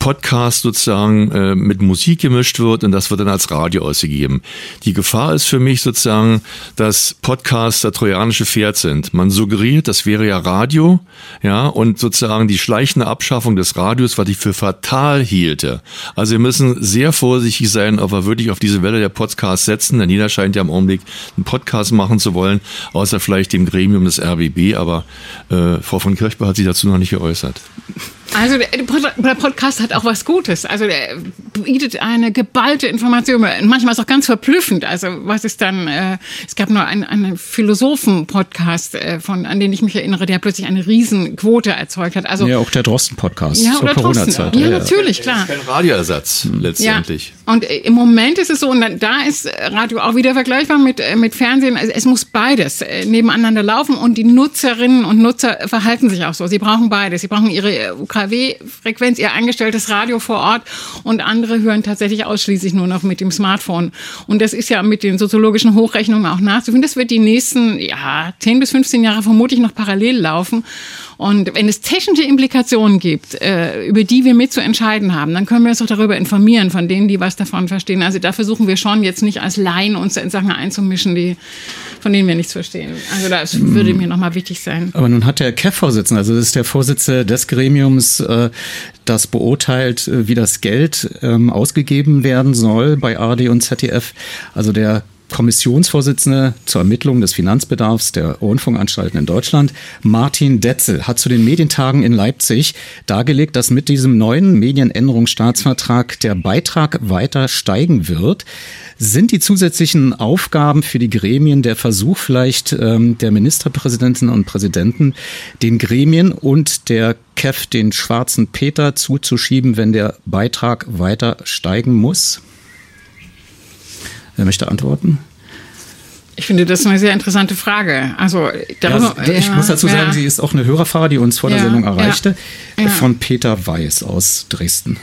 Podcast sozusagen äh, mit Musik gemischt wird und das wird dann als Radio ausgegeben. Die Gefahr ist für mich sozusagen, dass Podcasts der trojanische Pferd sind. Man suggeriert, das wäre ja Radio, ja, und sozusagen die schleichende Abschaffung des Radios, was ich für fatal hielte. Also wir müssen sehr vorsichtig sein, ob wir wirklich auf diese Welle der Podcasts setzen, denn jeder scheint ja im Augenblick einen Podcast machen zu wollen, außer vielleicht dem Gremium des RBB, aber äh, Frau von Kirchberg hat sich dazu noch nicht geäußert. Also der Podcast hat auch was Gutes. Also der bietet eine geballte Information. Manchmal ist es auch ganz verblüffend. Also was ist dann? Äh, es gab nur einen, einen Philosophen-Podcast, äh, von an den ich mich erinnere, der plötzlich eine Riesenquote erzeugt hat. Also ja, auch der Drosten-Podcast ja, zur Corona-Zeit. Ja, ja, natürlich, klar. Kein Radioersatz letztendlich. Ja. Und äh, im Moment ist es so, und da ist Radio auch wieder vergleichbar mit äh, mit Fernsehen. Also es muss beides äh, nebeneinander laufen und die Nutzerinnen und Nutzer verhalten sich auch so. Sie brauchen beides. Sie brauchen ihre UKW-Frequenz, ihr eingestelltes Radio vor Ort und andere hören tatsächlich ausschließlich nur noch mit dem Smartphone. Und das ist ja mit den soziologischen Hochrechnungen auch nachzufinden. Das wird die nächsten ja, 10 bis 15 Jahre vermutlich noch parallel laufen. Und wenn es technische Implikationen gibt, äh, über die wir mitzuentscheiden haben, dann können wir uns auch darüber informieren, von denen, die was davon verstehen. Also da versuchen wir schon jetzt nicht als Laien uns in Sachen einzumischen, die, von denen wir nichts verstehen. Also das würde mir nochmal wichtig sein. Aber nun hat der KEF-Vorsitzende, also das ist der Vorsitzende des Gremiums, äh, das beurteilt, äh, wie das Geld ähm, ausgegeben werden soll bei ARD und ZDF. Also der Kommissionsvorsitzende zur Ermittlung des Finanzbedarfs der Rundfunkanstalten in Deutschland, Martin Detzel, hat zu den Medientagen in Leipzig dargelegt, dass mit diesem neuen Medienänderungsstaatsvertrag der Beitrag weiter steigen wird. Sind die zusätzlichen Aufgaben für die Gremien der Versuch vielleicht ähm, der Ministerpräsidentinnen und Präsidenten, den Gremien und der KEF den schwarzen Peter zuzuschieben, wenn der Beitrag weiter steigen muss? Wer möchte antworten? Ich finde das eine sehr interessante Frage. Also darüber, ja, ich ja, muss dazu sagen, ja. sie ist auch eine Hörerfahrer, die uns vor der Sendung erreichte, von Peter Weiß aus Dresden.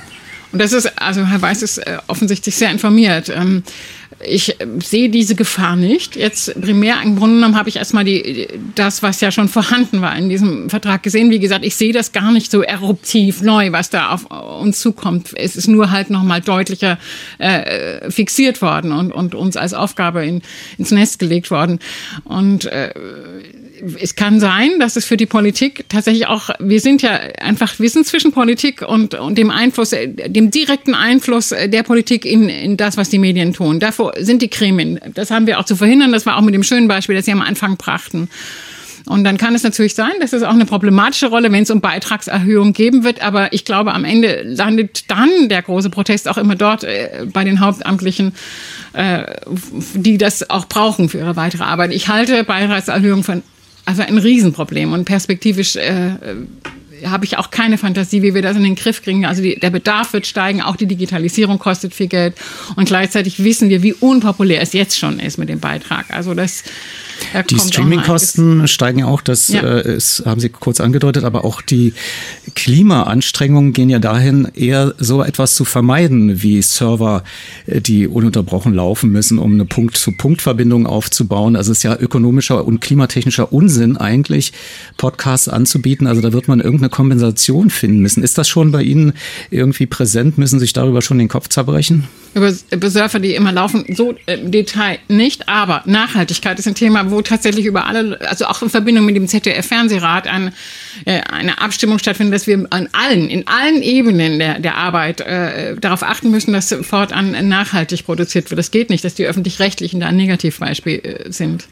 Und das ist, also Herr Weiß ist äh, offensichtlich sehr informiert. Ähm, ich äh, sehe diese Gefahr nicht. Jetzt primär im Grunde genommen habe ich erstmal die, das, was ja schon vorhanden war in diesem Vertrag gesehen. Wie gesagt, ich sehe das gar nicht so eruptiv neu, was da auf uns zukommt. Es ist nur halt nochmal deutlicher äh, fixiert worden und, und uns als Aufgabe in, ins Nest gelegt worden. Und äh, es kann sein, dass es für die Politik tatsächlich auch, wir sind ja einfach, wir sind zwischen Politik und, und dem Einfluss, dem direkten Einfluss der Politik in, in das, was die Medien tun. Davor sind die Gremien. Das haben wir auch zu verhindern. Das war auch mit dem schönen Beispiel, das Sie am Anfang brachten. Und dann kann es natürlich sein, dass es auch eine problematische Rolle, wenn es um Beitragserhöhung geben wird. Aber ich glaube, am Ende landet dann der große Protest auch immer dort äh, bei den Hauptamtlichen, äh, die das auch brauchen für ihre weitere Arbeit. Ich halte Beitragserhöhung von also ein Riesenproblem und perspektivisch äh, äh, habe ich auch keine Fantasie, wie wir das in den Griff kriegen. Also die, der Bedarf wird steigen, auch die Digitalisierung kostet viel Geld und gleichzeitig wissen wir, wie unpopulär es jetzt schon ist mit dem Beitrag. Also das die Streamingkosten steigen ja auch, das ja. Äh, ist, haben Sie kurz angedeutet, aber auch die Klimaanstrengungen gehen ja dahin, eher so etwas zu vermeiden, wie Server, äh, die ununterbrochen laufen müssen, um eine Punkt-zu-Punkt-Verbindung aufzubauen. Also es ist ja ökonomischer und klimatechnischer Unsinn eigentlich, Podcasts anzubieten. Also da wird man irgendeine Kompensation finden müssen. Ist das schon bei Ihnen irgendwie präsent? Müssen Sie sich darüber schon den Kopf zerbrechen? Über, über Surfer, die immer laufen, so im Detail nicht, aber Nachhaltigkeit ist ein Thema, wo tatsächlich über alle, also auch in Verbindung mit dem ZDF-Fernsehrat ein, äh, eine Abstimmung stattfindet, dass wir an allen, in allen Ebenen der, der Arbeit äh, darauf achten müssen, dass fortan nachhaltig produziert wird. Das geht nicht, dass die Öffentlich-Rechtlichen da ein Negativbeispiel äh, sind.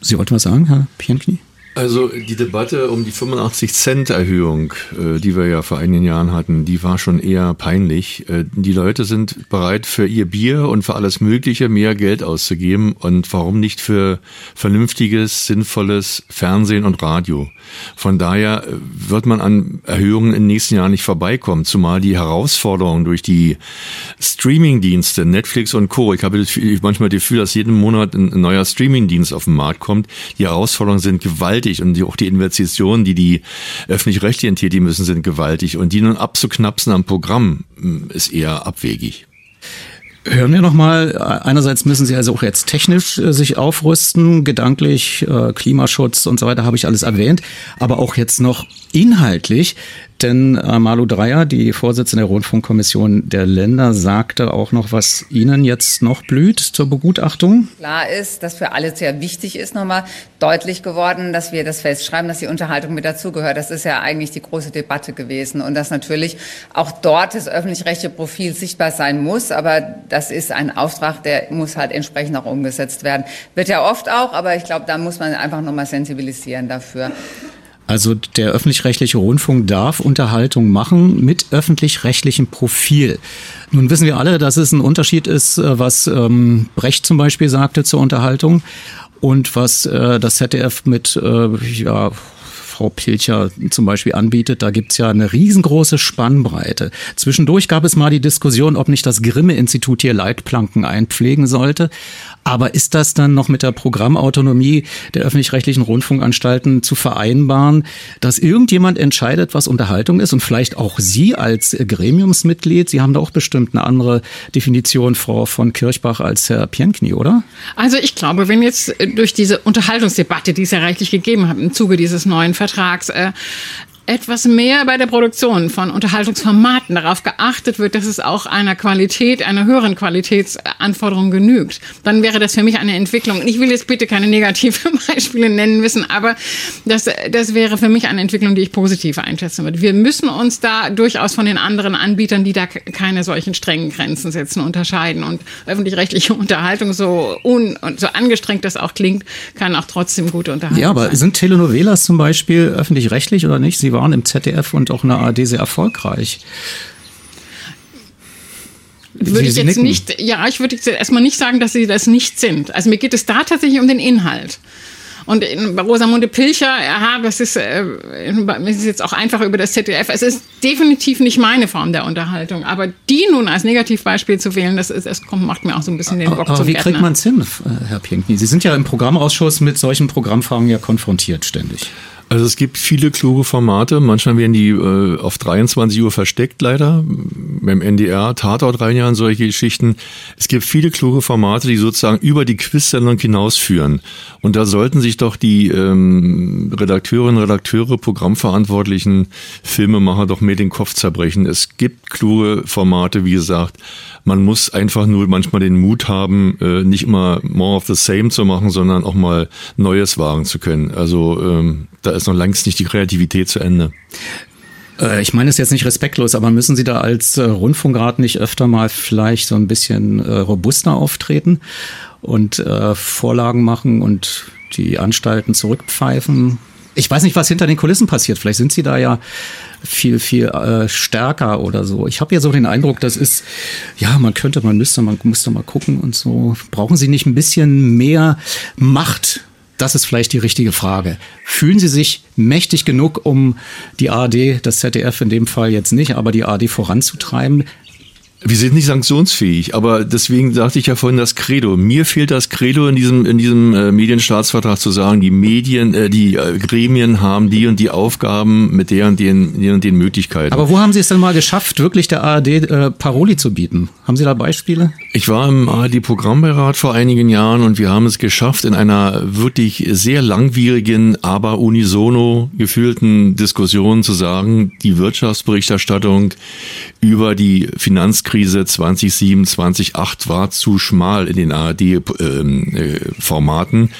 Sie wollten was sagen, Herr Pienknie? Also die Debatte um die 85 Cent Erhöhung, äh, die wir ja vor einigen Jahren hatten, die war schon eher peinlich. Äh, die Leute sind bereit für ihr Bier und für alles Mögliche mehr Geld auszugeben und warum nicht für vernünftiges, sinnvolles Fernsehen und Radio. Von daher äh, wird man an Erhöhungen in den nächsten Jahren nicht vorbeikommen, zumal die Herausforderungen durch die Streamingdienste, Netflix und Co. Ich habe manchmal das Gefühl, dass jeden Monat ein neuer Streamingdienst auf den Markt kommt. Die Herausforderungen sind gewaltig gewaltig. Und auch die Investitionen, die die öffentlich-rechtlichen tätigen müssen, sind gewaltig. Und die nun abzuknapsen am Programm hm, ist eher abwegig. Hören wir nochmal, einerseits müssen Sie also auch jetzt technisch äh, sich aufrüsten, gedanklich, äh, Klimaschutz und so weiter habe ich alles erwähnt, aber auch jetzt noch inhaltlich, Denn äh, Malu Dreyer, die Vorsitzende der Rundfunkkommission der Länder, sagte auch noch, was Ihnen jetzt noch blüht zur Begutachtung. Klar ist, dass für alle sehr wichtig ist, nochmal deutlich geworden, dass wir das festschreiben, dass die Unterhaltung mit dazugehört. Das ist ja eigentlich die große Debatte gewesen und dass natürlich auch dort das öffentlich-rechtliche Profil sichtbar sein muss. Aber das ist ein Auftrag, der muss halt entsprechend auch umgesetzt werden. Wird ja oft auch, aber ich glaube, da muss man einfach nochmal sensibilisieren dafür. Also der öffentlich-rechtliche Rundfunk darf Unterhaltung machen mit öffentlich-rechtlichem Profil. Nun wissen wir alle, dass es ein Unterschied ist, äh, was ähm, Brecht zum Beispiel sagte zur Unterhaltung und was äh, das ZDF mit äh, ja, Frau Pilcher zum Beispiel anbietet, da gibt's ja eine riesengroße Spannbreite. Zwischendurch gab es mal die Diskussion, ob nicht das Grimme-Institut hier Leitplanken einpflegen sollte. Aber ist das dann noch mit der Programmautonomie der öffentlich-rechtlichen Rundfunkanstalten zu vereinbaren, dass irgendjemand entscheidet, was Unterhaltung ist und vielleicht auch Sie als Gremiumsmitglied, Sie haben da auch bestimmt eine andere Definition, Frau von Kirchbach, als Herr Pienkni, oder? Also ich glaube, wenn jetzt durch diese Unterhaltungsdebatte, die es ja reichlich gegeben hat im Zuge dieses neuen Vertrags, äh, etwas mehr bei der Produktion von Unterhaltungsformaten darauf geachtet wird, dass es auch einer Qualität, einer höheren Qualitätsanforderung genügt, dann wäre das für mich eine Entwicklung. Ich will jetzt bitte keine negativen Beispiele nennen müssen, aber das, das wäre für mich eine Entwicklung, die ich positiv einschätzen würde. Wir müssen uns da durchaus von den anderen Anbietern, die da keine solchen strengen Grenzen setzen, unterscheiden. Und öffentlich-rechtliche Unterhaltung, so, un, und so angestrengt das auch klingt, kann auch trotzdem gute Unterhaltung sein. Ja, aber sein. sind Telenovelas zum Beispiel öffentlich-rechtlich oder nicht? Sie waren im ZDF und auch in der ARD sehr erfolgreich. Würde Sie- ich jetzt nicken. nicht, ja, ich würde jetzt erstmal nicht sagen, dass sie das nicht sind. Also mir geht es da tatsächlich um den Inhalt. Und in, bei Rosamunde Pilcher, ja, das ist, äh, das ist jetzt auch einfach über das ZDF. Es ist definitiv nicht meine Form der Unterhaltung. Aber die nun als Negativbeispiel zu wählen, das, ist, das kommt, macht mir auch so ein bisschen den Bock Aber zum wie Gärtner. kriegt man es hin, äh, Herr Pinkney? Sie sind ja im Programmausschuss mit solchen Programmfragen ja konfrontiert ständig. Also es gibt viele kluge Formate. Manchmal werden die äh, auf 23 Uhr versteckt, leider. Beim NDR, Tatort reinjahren, solche Geschichten. Es gibt viele kluge Formate, die sozusagen über die Quiz-Sendung hinausführen. Und da sollten sich doch die ähm, Redakteurinnen, Redakteure, Programmverantwortlichen, Filmemacher doch mehr den Kopf zerbrechen. Es gibt kluge Formate, wie gesagt. Man muss einfach nur manchmal den Mut haben, äh, nicht immer more of the same zu machen, sondern auch mal Neues wagen zu können. Also ähm, da ist noch längst nicht die Kreativität zu Ende. Äh, Ich meine es jetzt nicht respektlos, aber müssen Sie da als äh, Rundfunkrat nicht öfter mal vielleicht so ein bisschen äh, robuster auftreten und Vorlagen machen und die Anstalten zurückpfeifen? Ich weiß nicht, was hinter den Kulissen passiert. Vielleicht sind Sie da ja viel, viel stärker oder so. Ich habe ja so den Eindruck, das ist, ja, man könnte, man müsste, man müsste mal gucken und so. Brauchen Sie nicht ein bisschen mehr Macht? Das ist vielleicht die richtige Frage. Fühlen Sie sich mächtig genug, um die ARD, das ZDF in dem Fall jetzt nicht, aber die ARD voranzutreiben? Wir sind nicht sanktionsfähig, aber deswegen sagte ich ja vorhin das Credo. Mir fehlt das Credo in diesem in diesem äh, Medienstaatsvertrag zu sagen, die Medien, äh, die äh, Gremien haben die und die Aufgaben mit der und den, den und den Möglichkeiten. Aber wo haben Sie es denn mal geschafft, wirklich der ARD äh, Paroli zu bieten? Haben Sie da Beispiele? Ich war im ARD-Programmbeirat vor einigen Jahren und wir haben es geschafft, in einer wirklich sehr langwierigen, aber unisono gefühlten Diskussion zu sagen, die Wirtschaftsberichterstattung über die Finanzkrise 2007, 2008 war zu schmal in den ARD-Formaten.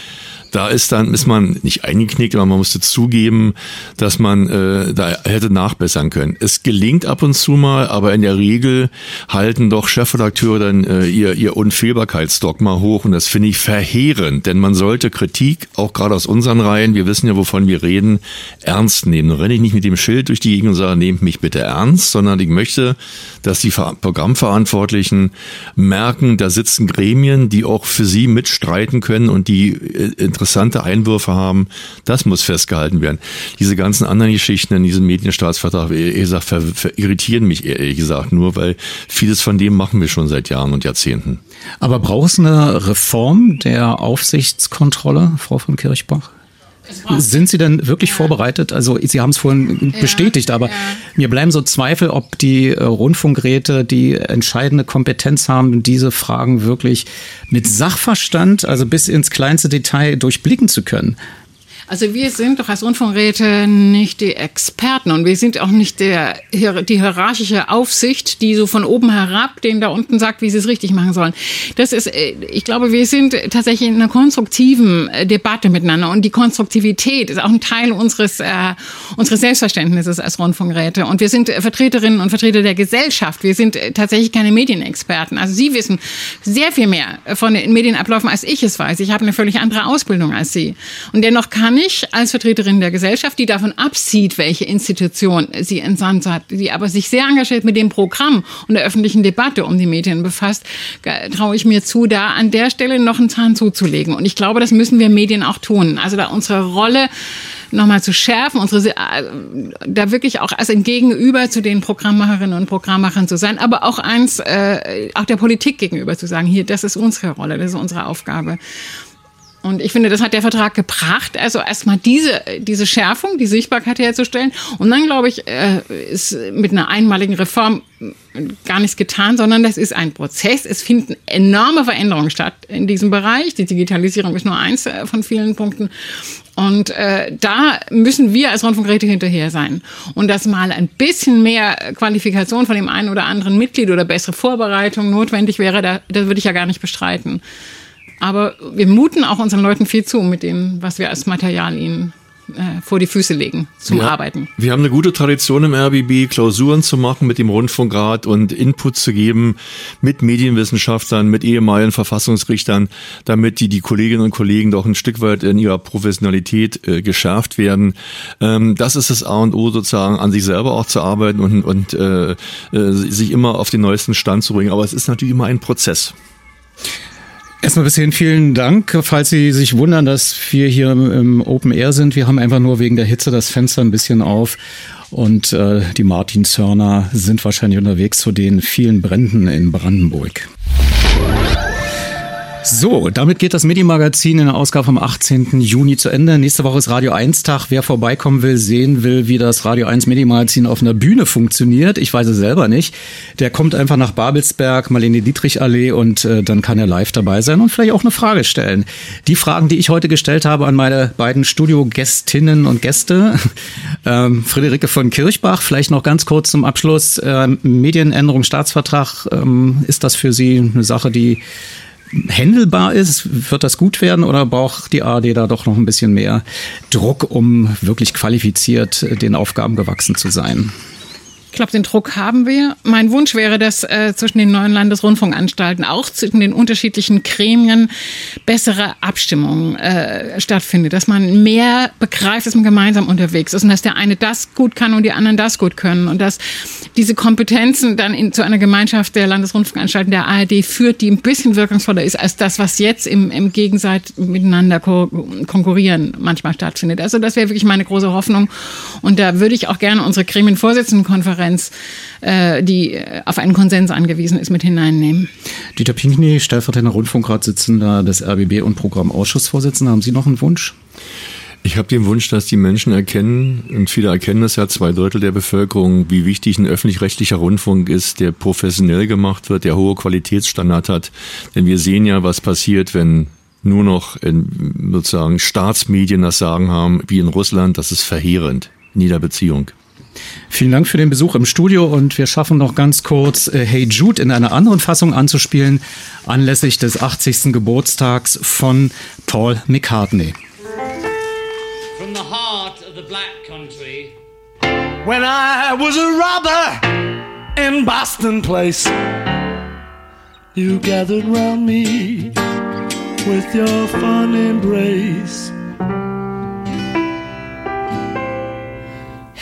Da ist dann, ist man nicht eingeknickt, aber man musste zugeben, dass man äh, da hätte nachbessern können. Es gelingt ab und zu mal, aber in der Regel halten doch Chefredakteure dann äh, ihr, ihr Unfehlbarkeitsdogma hoch und das finde ich verheerend, denn man sollte Kritik, auch gerade aus unseren Reihen, wir wissen ja, wovon wir reden, ernst nehmen. Da renne ich nicht mit dem Schild durch die Gegend und sage, nehmt mich bitte ernst, sondern ich möchte, dass die Ver- Programmverantwortlichen merken, da sitzen Gremien, die auch für sie mitstreiten können und die äh, interessante Einwürfe haben. Das muss festgehalten werden. Diese ganzen anderen Geschichten in diesem Medienstaatsvertrag, ehrlich gesagt, ver, ver irritieren mich ehrlich gesagt nur, weil vieles von dem machen wir schon seit Jahren und Jahrzehnten. Aber braucht es eine Reform der Aufsichtskontrolle, Frau von Kirchbach? Sind Sie denn wirklich vorbereitet? Also Sie haben es vorhin bestätigt, aber mir bleiben so Zweifel, ob die äh, Rundfunkräte die entscheidende Kompetenz haben, diese Fragen wirklich mit Sachverstand, also bis ins kleinste Detail durchblicken zu können. Also wir sind doch als Rundfunkräte nicht die Experten und wir sind auch nicht der, die hierarchische Aufsicht, die so von oben herab den da unten sagt, wie sie es richtig machen sollen. Das ist, äh, ich glaube, wir sind tatsächlich in einer konstruktiven äh, Debatte miteinander und die Konstruktivität ist auch ein Teil unseres, äh, unseres Selbstverständnisses als Rundfunkräte und wir sind Vertreterinnen und Vertreter der Gesellschaft. Wir sind tatsächlich keine Medienexperten. Also Sie wissen sehr viel mehr von den Medienabläufen, als ich es weiß. Ich habe eine völlig andere Ausbildung als Sie. Und dennoch kann ich als Vertreterin der Gesellschaft, die davon absieht, welche Institution sie entsandt hat, die aber sich sehr engagiert mit dem Programm und der öffentlichen Debatte um die Medien befasst, traue ich mir zu, da an der Stelle noch einen Zahn zuzulegen. Und ich glaube, das müssen wir Medien auch tun. Also da unsere Rolle nochmal zu schärfen, unsere, äh, da wirklich auch als ein Gegenüber zu den Programmmacherinnen und Programmmachern zu sein, aber auch eins, äh, auch der Politik gegenüber zu sagen, hier, das ist unsere Rolle, das ist unsere Aufgabe. Und ich finde, das hat der Vertrag gebracht. Also erstmal diese, diese Schärfung, die Sichtbarkeit herzustellen. Und dann, glaube ich, äh, ist mit einer einmaligen Reform gar nichts getan, sondern das ist ein Prozess. Es finden enorme Veränderungen statt in diesem Bereich. Die Digitalisierung ist nur eins äh, von vielen Punkten. Und äh, da müssen wir als Rundfunkräte hinterher sein. Und dass mal ein bisschen mehr Qualifikation von dem einen oder anderen Mitglied oder bessere Vorbereitung notwendig wäre, da, das würde ich ja gar nicht bestreiten. Aber wir muten auch unseren Leuten viel zu mit dem, was wir als Material ihnen äh, vor die Füße legen zum ja, Arbeiten. Wir haben eine gute Tradition im RBB, Klausuren zu machen mit dem Rundfunkrat und Input zu geben mit Medienwissenschaftlern, mit ehemaligen Verfassungsrichtern, damit die, die Kolleginnen und Kollegen doch ein Stück weit in ihrer Professionalität äh, geschärft werden. Ähm, das ist das A und O sozusagen, an sich selber auch zu arbeiten und, und äh, äh, sich immer auf den neuesten Stand zu bringen. Aber es ist natürlich immer ein Prozess. Erstmal bis hierhin vielen Dank. Falls Sie sich wundern, dass wir hier im Open Air sind, wir haben einfach nur wegen der Hitze das Fenster ein bisschen auf und äh, die Martinshörner sind wahrscheinlich unterwegs zu den vielen Bränden in Brandenburg. So, damit geht das Medienmagazin in der Ausgabe vom 18. Juni zu Ende. Nächste Woche ist Radio 1 Tag. Wer vorbeikommen will, sehen will, wie das Radio 1 Medienmagazin auf einer Bühne funktioniert. Ich weiß es selber nicht. Der kommt einfach nach Babelsberg, Marlene Dietrich Allee und äh, dann kann er live dabei sein und vielleicht auch eine Frage stellen. Die Fragen, die ich heute gestellt habe an meine beiden Studiogästinnen und Gäste, ähm, Friederike von Kirchbach, vielleicht noch ganz kurz zum Abschluss. Ähm, Medienänderung, Staatsvertrag, ähm, ist das für Sie eine Sache, die händelbar ist? Wird das gut werden oder braucht die ARD da doch noch ein bisschen mehr Druck, um wirklich qualifiziert den Aufgaben gewachsen zu sein? Ich glaube, den Druck haben wir. Mein Wunsch wäre, dass äh, zwischen den neuen Landesrundfunkanstalten, auch zwischen den unterschiedlichen Gremien, bessere Abstimmung äh, stattfindet. Dass man mehr begreift, dass man gemeinsam unterwegs ist und dass der eine das gut kann und die anderen das gut können. Und dass diese Kompetenzen dann in, zu einer Gemeinschaft der Landesrundfunkanstalten der ARD führt, die ein bisschen wirkungsvoller ist als das, was jetzt im, im Gegenseit miteinander ko konkurrieren manchmal stattfindet. Also das wäre wirklich meine große Hoffnung. Und da würde ich auch gerne unsere Gremienvorsitzendenkonferenz Konferenz, äh, die auf einen Konsens angewiesen ist, mit hineinnehmen. Dieter Pinkney, stellvertretender Rundfunkratssitzender des RBB und Programmausschussvorsitzender, haben Sie noch einen Wunsch? Ich habe den Wunsch, dass die Menschen erkennen, und viele erkennen das ja, zwei Drittel der Bevölkerung, wie wichtig ein öffentlich-rechtlicher Rundfunk ist, der professionell gemacht wird, der hohe Qualitätsstandard hat. Denn wir sehen ja, was passiert, wenn nur noch in, sozusagen Staatsmedien das Sagen haben, wie in Russland. Das ist verheerend in jeder Beziehung. Vielen Dank für den Besuch im Studio und wir schaffen noch ganz kurz äh, Hey Jude in einer anderen Fassung anzuspielen, anlässlich des 80. Geburtstags von Paul McCartney. From the heart of the black country When I was a robber in Boston Place You gathered round me with your fun embrace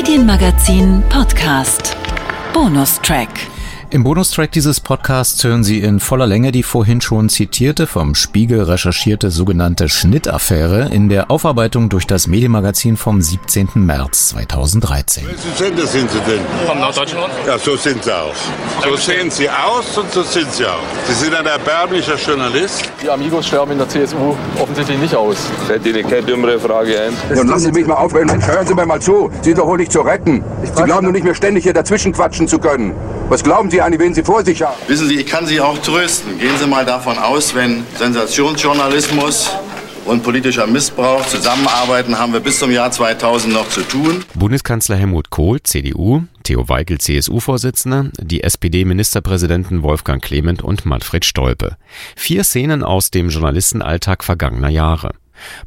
Medienmagazin Podcast. Bonustrack. Im Bonustrack dieses Podcasts hören Sie in voller Länge die vorhin schon zitierte, vom Spiegel recherchierte sogenannte Schnittaffäre in der Aufarbeitung durch das Medienmagazin vom 17. März 2013. Welche Sender sind Sie denn? Vom Norddeutschland. Ja, so sind Sie auch. So sehen Sie aus und so sind Sie auch. Sie sind ein erbärmlicher Journalist. Die Amigos sterben in der CSU offensichtlich nicht aus. Fällt Ihnen keine dümmere Frage ein? Nun lassen Sie mich mal aufhören. Hören Sie mir mal zu. Sie sind doch wohl nicht zu retten. Sie glauben nur nicht mehr ständig hier dazwischen quatschen zu können. Was glauben Sie an, wen Sie vor sich haben? Wissen Sie, ich kann Sie auch trösten. Gehen Sie mal davon aus, wenn Sensationsjournalismus und politischer Missbrauch zusammenarbeiten, haben wir bis zum Jahr 2000 noch zu tun. Bundeskanzler Helmut Kohl, CDU, Theo Weigel, CSU-Vorsitzender, die SPD-Ministerpräsidenten Wolfgang Clement und Manfred Stolpe. Vier Szenen aus dem Journalistenalltag vergangener Jahre.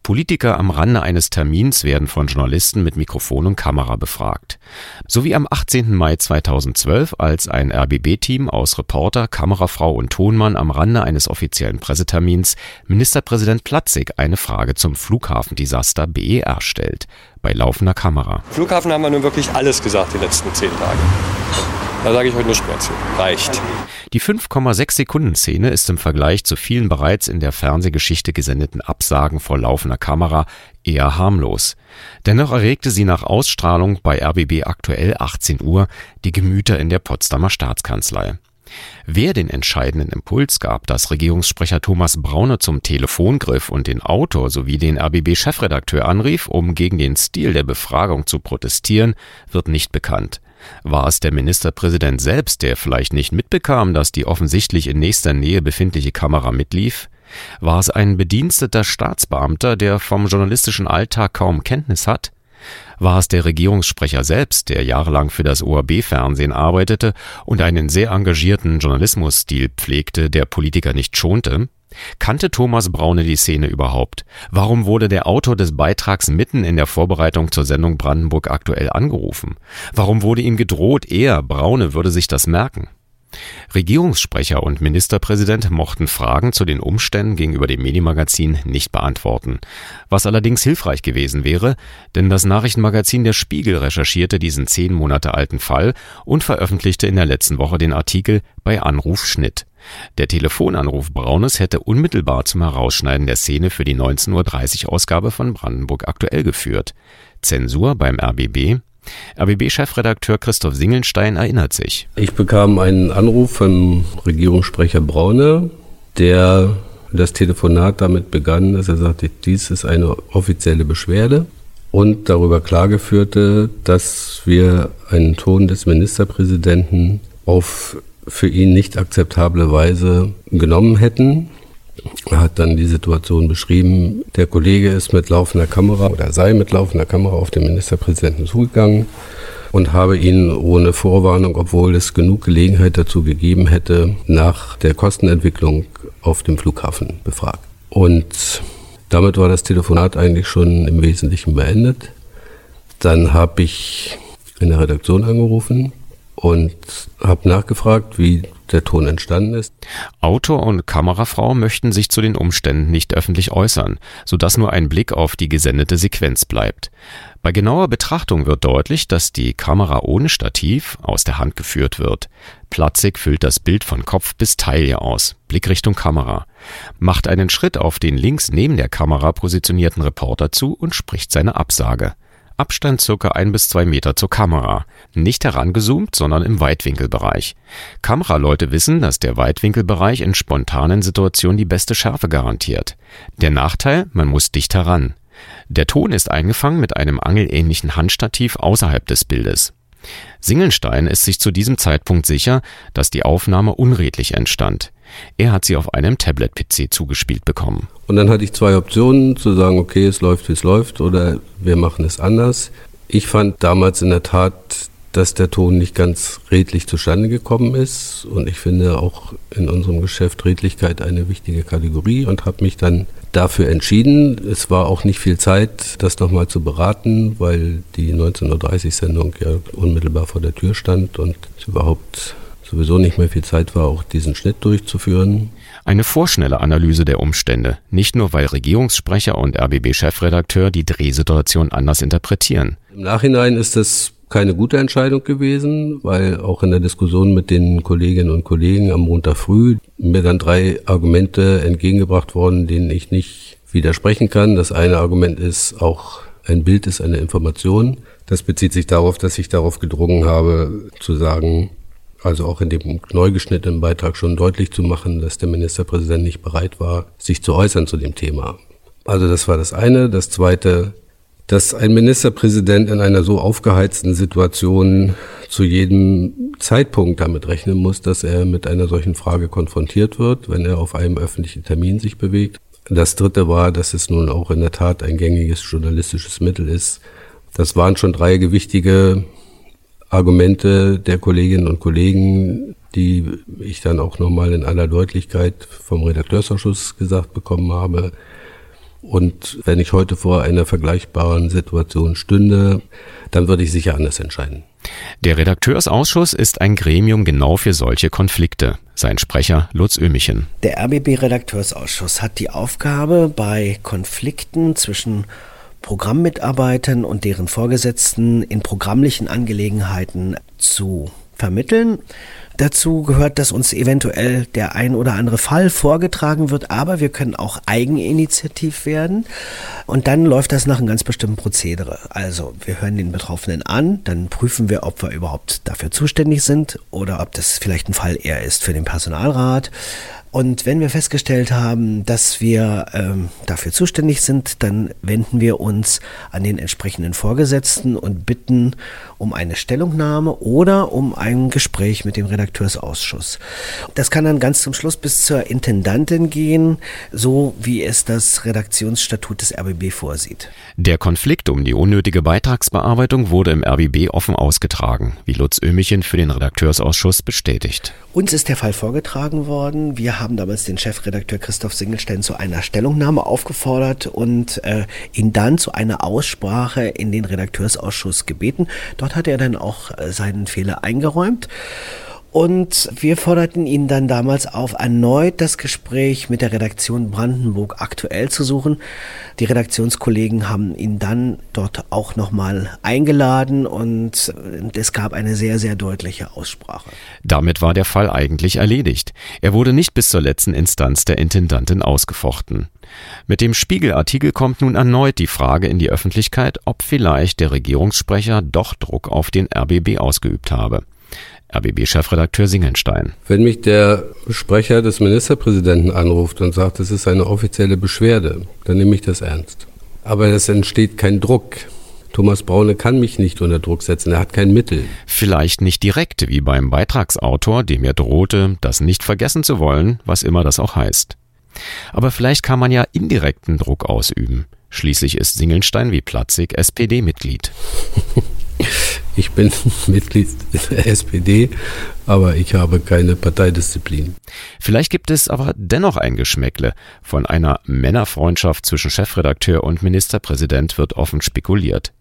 Politiker am Rande eines Termins werden von Journalisten mit Mikrofon und Kamera befragt. So wie am 18. Mai 2012, als ein RBB-Team aus Reporter, Kamerafrau und Tonmann am Rande eines offiziellen Pressetermins Ministerpräsident Platzig eine Frage zum Flughafendesaster BER stellt. Bei laufender Kamera. Flughafen haben wir nun wirklich alles gesagt die letzten zehn Tage. Da sage ich heute nicht mehr zu. Reicht. Die 5,6 Sekunden Szene ist im Vergleich zu vielen bereits in der Fernsehgeschichte gesendeten Absagen vor laufender Kamera eher harmlos. Dennoch erregte sie nach Ausstrahlung bei RBB aktuell 18 Uhr die Gemüter in der Potsdamer Staatskanzlei. Wer den entscheidenden Impuls gab, dass Regierungssprecher Thomas Braune zum Telefon griff und den Autor sowie den RBB-Chefredakteur anrief, um gegen den Stil der Befragung zu protestieren, wird nicht bekannt. War es der Ministerpräsident selbst, der vielleicht nicht mitbekam, dass die offensichtlich in nächster Nähe befindliche Kamera mitlief? War es ein bediensteter Staatsbeamter, der vom journalistischen Alltag kaum Kenntnis hat? War es der Regierungssprecher selbst, der jahrelang für das ORB-Fernsehen arbeitete und einen sehr engagierten Journalismusstil pflegte, der Politiker nicht schonte? Kannte Thomas Braune die Szene überhaupt? Warum wurde der Autor des Beitrags mitten in der Vorbereitung zur Sendung Brandenburg aktuell angerufen? Warum wurde ihm gedroht, er, Braune, würde sich das merken? Regierungssprecher und Ministerpräsident mochten Fragen zu den Umständen gegenüber dem Medienmagazin nicht beantworten, was allerdings hilfreich gewesen wäre, denn das Nachrichtenmagazin Der Spiegel recherchierte diesen zehn Monate alten Fall und veröffentlichte in der letzten Woche den Artikel bei Anruf Schnitt. Der Telefonanruf Braunes hätte unmittelbar zum Herausschneiden der Szene für die 19.30 Uhr Ausgabe von Brandenburg aktuell geführt. Zensur beim RBB RBB-Chefredakteur Christoph Singelstein erinnert sich. Ich bekam einen Anruf vom Regierungssprecher Braune, der das Telefonat damit begann, dass er sagte, dies ist eine offizielle Beschwerde und darüber Klage führte, dass wir einen Ton des Ministerpräsidenten auf für ihn nicht akzeptable Weise genommen hätten. Er hat dann die Situation beschrieben, der Kollege ist mit laufender Kamera oder sei mit laufender Kamera auf den Ministerpräsidenten zugegangen und habe ihn ohne Vorwarnung, obwohl es genug Gelegenheit dazu gegeben hätte, nach der Kostenentwicklung auf dem Flughafen befragt. Und damit war das Telefonat eigentlich schon im Wesentlichen beendet. Dann habe ich in der Redaktion angerufen und habe nachgefragt, wie der Ton entstanden ist. Autor und Kamerafrau möchten sich zu den Umständen nicht öffentlich äußern, sodass nur ein Blick auf die gesendete Sequenz bleibt. Bei genauer Betrachtung wird deutlich, dass die Kamera ohne Stativ aus der Hand geführt wird. Platzig füllt das Bild von Kopf bis Taille aus, Blickrichtung Kamera, macht einen Schritt auf den links neben der Kamera positionierten Reporter zu und spricht seine Absage. Abstand circa ein bis zwei Meter zur Kamera. Nicht herangezoomt, sondern im Weitwinkelbereich. Kameraleute wissen, dass der Weitwinkelbereich in spontanen Situationen die beste Schärfe garantiert. Der Nachteil, man muss dicht heran. Der Ton ist eingefangen mit einem angelähnlichen Handstativ außerhalb des Bildes. Singelstein ist sich zu diesem Zeitpunkt sicher, dass die Aufnahme unredlich entstand. Er hat sie auf einem Tablet-PC zugespielt bekommen. Und dann hatte ich zwei Optionen, zu sagen, okay, es läuft, wie es läuft, oder wir machen es anders. Ich fand damals in der Tat, dass der Ton nicht ganz redlich zustande gekommen ist. Und ich finde auch in unserem Geschäft Redlichkeit eine wichtige Kategorie und habe mich dann dafür entschieden. Es war auch nicht viel Zeit, das nochmal zu beraten, weil die 19.30-Sendung ja unmittelbar vor der Tür stand und es überhaupt sowieso nicht mehr viel Zeit war, auch diesen Schnitt durchzuführen. Eine vorschnelle Analyse der Umstände, nicht nur weil Regierungssprecher und RBB-Chefredakteur die Drehsituation anders interpretieren. Im Nachhinein ist es keine gute Entscheidung gewesen, weil auch in der Diskussion mit den Kolleginnen und Kollegen am Montag früh mir dann drei Argumente entgegengebracht worden, denen ich nicht widersprechen kann. Das eine Argument ist, auch ein Bild ist eine Information. Das bezieht sich darauf, dass ich darauf gedrungen habe, zu sagen, also auch in dem neu geschnittenen Beitrag schon deutlich zu machen, dass der Ministerpräsident nicht bereit war, sich zu äußern zu dem Thema. Also das war das eine. Das zweite, dass ein Ministerpräsident in einer so aufgeheizten Situation zu jedem Zeitpunkt damit rechnen muss, dass er mit einer solchen Frage konfrontiert wird, wenn er auf einem öffentlichen Termin sich bewegt. Das dritte war, dass es nun auch in der Tat ein gängiges journalistisches Mittel ist. Das waren schon drei gewichtige Argumente der Kolleginnen und Kollegen, die ich dann auch nochmal in aller Deutlichkeit vom Redakteursausschuss gesagt bekommen habe. Und wenn ich heute vor einer vergleichbaren Situation stünde, dann würde ich sicher anders entscheiden. Der Redakteursausschuss ist ein Gremium genau für solche Konflikte. Sein Sprecher Lutz Ömichen. Der RBB-Redakteursausschuss hat die Aufgabe, bei Konflikten zwischen Programmmitarbeitern und deren Vorgesetzten in programmlichen Angelegenheiten zu vermitteln. Dazu gehört, dass uns eventuell der ein oder andere Fall vorgetragen wird, aber wir können auch eigeninitiativ werden. Und dann läuft das nach einem ganz bestimmten Prozedere. Also wir hören den Betroffenen an, dann prüfen wir, ob wir überhaupt dafür zuständig sind oder ob das vielleicht ein Fall eher ist für den Personalrat. Und wenn wir festgestellt haben, dass wir ähm, dafür zuständig sind, dann wenden wir uns an den entsprechenden Vorgesetzten und bitten um eine Stellungnahme oder um ein Gespräch mit dem Redakteursausschuss. Das kann dann ganz zum Schluss bis zur Intendantin gehen, so wie es das Redaktionsstatut des RBB vorsieht. Der Konflikt um die unnötige Beitragsbearbeitung wurde im RBB offen ausgetragen, wie Lutz Ömichen für den Redakteursausschuss bestätigt. Uns ist der Fall vorgetragen worden. Wir haben damals den Chefredakteur Christoph Singelstein zu einer Stellungnahme aufgefordert und äh, ihn dann zu einer Aussprache in den Redakteursausschuss gebeten. Dort hat er dann auch äh, seinen Fehler eingeräumt. Und wir forderten ihn dann damals auf, erneut das Gespräch mit der Redaktion Brandenburg aktuell zu suchen. Die Redaktionskollegen haben ihn dann dort auch nochmal eingeladen und es gab eine sehr, sehr deutliche Aussprache. Damit war der Fall eigentlich erledigt. Er wurde nicht bis zur letzten Instanz der Intendantin ausgefochten. Mit dem Spiegelartikel kommt nun erneut die Frage in die Öffentlichkeit, ob vielleicht der Regierungssprecher doch Druck auf den RBB ausgeübt habe. RBB-Chefredakteur Singenstein. Wenn mich der Sprecher des Ministerpräsidenten anruft und sagt, es ist eine offizielle Beschwerde, dann nehme ich das ernst. Aber es entsteht kein Druck. Thomas Braune kann mich nicht unter Druck setzen, er hat kein Mittel. Vielleicht nicht direkt wie beim Beitragsautor, dem er drohte, das nicht vergessen zu wollen, was immer das auch heißt. Aber vielleicht kann man ja indirekten Druck ausüben. Schließlich ist Singelstein wie Platzig SPD-Mitglied. Ich bin Mitglied der SPD, aber ich habe keine Parteidisziplin. Vielleicht gibt es aber dennoch ein Geschmäckle. Von einer Männerfreundschaft zwischen Chefredakteur und Ministerpräsident wird offen spekuliert.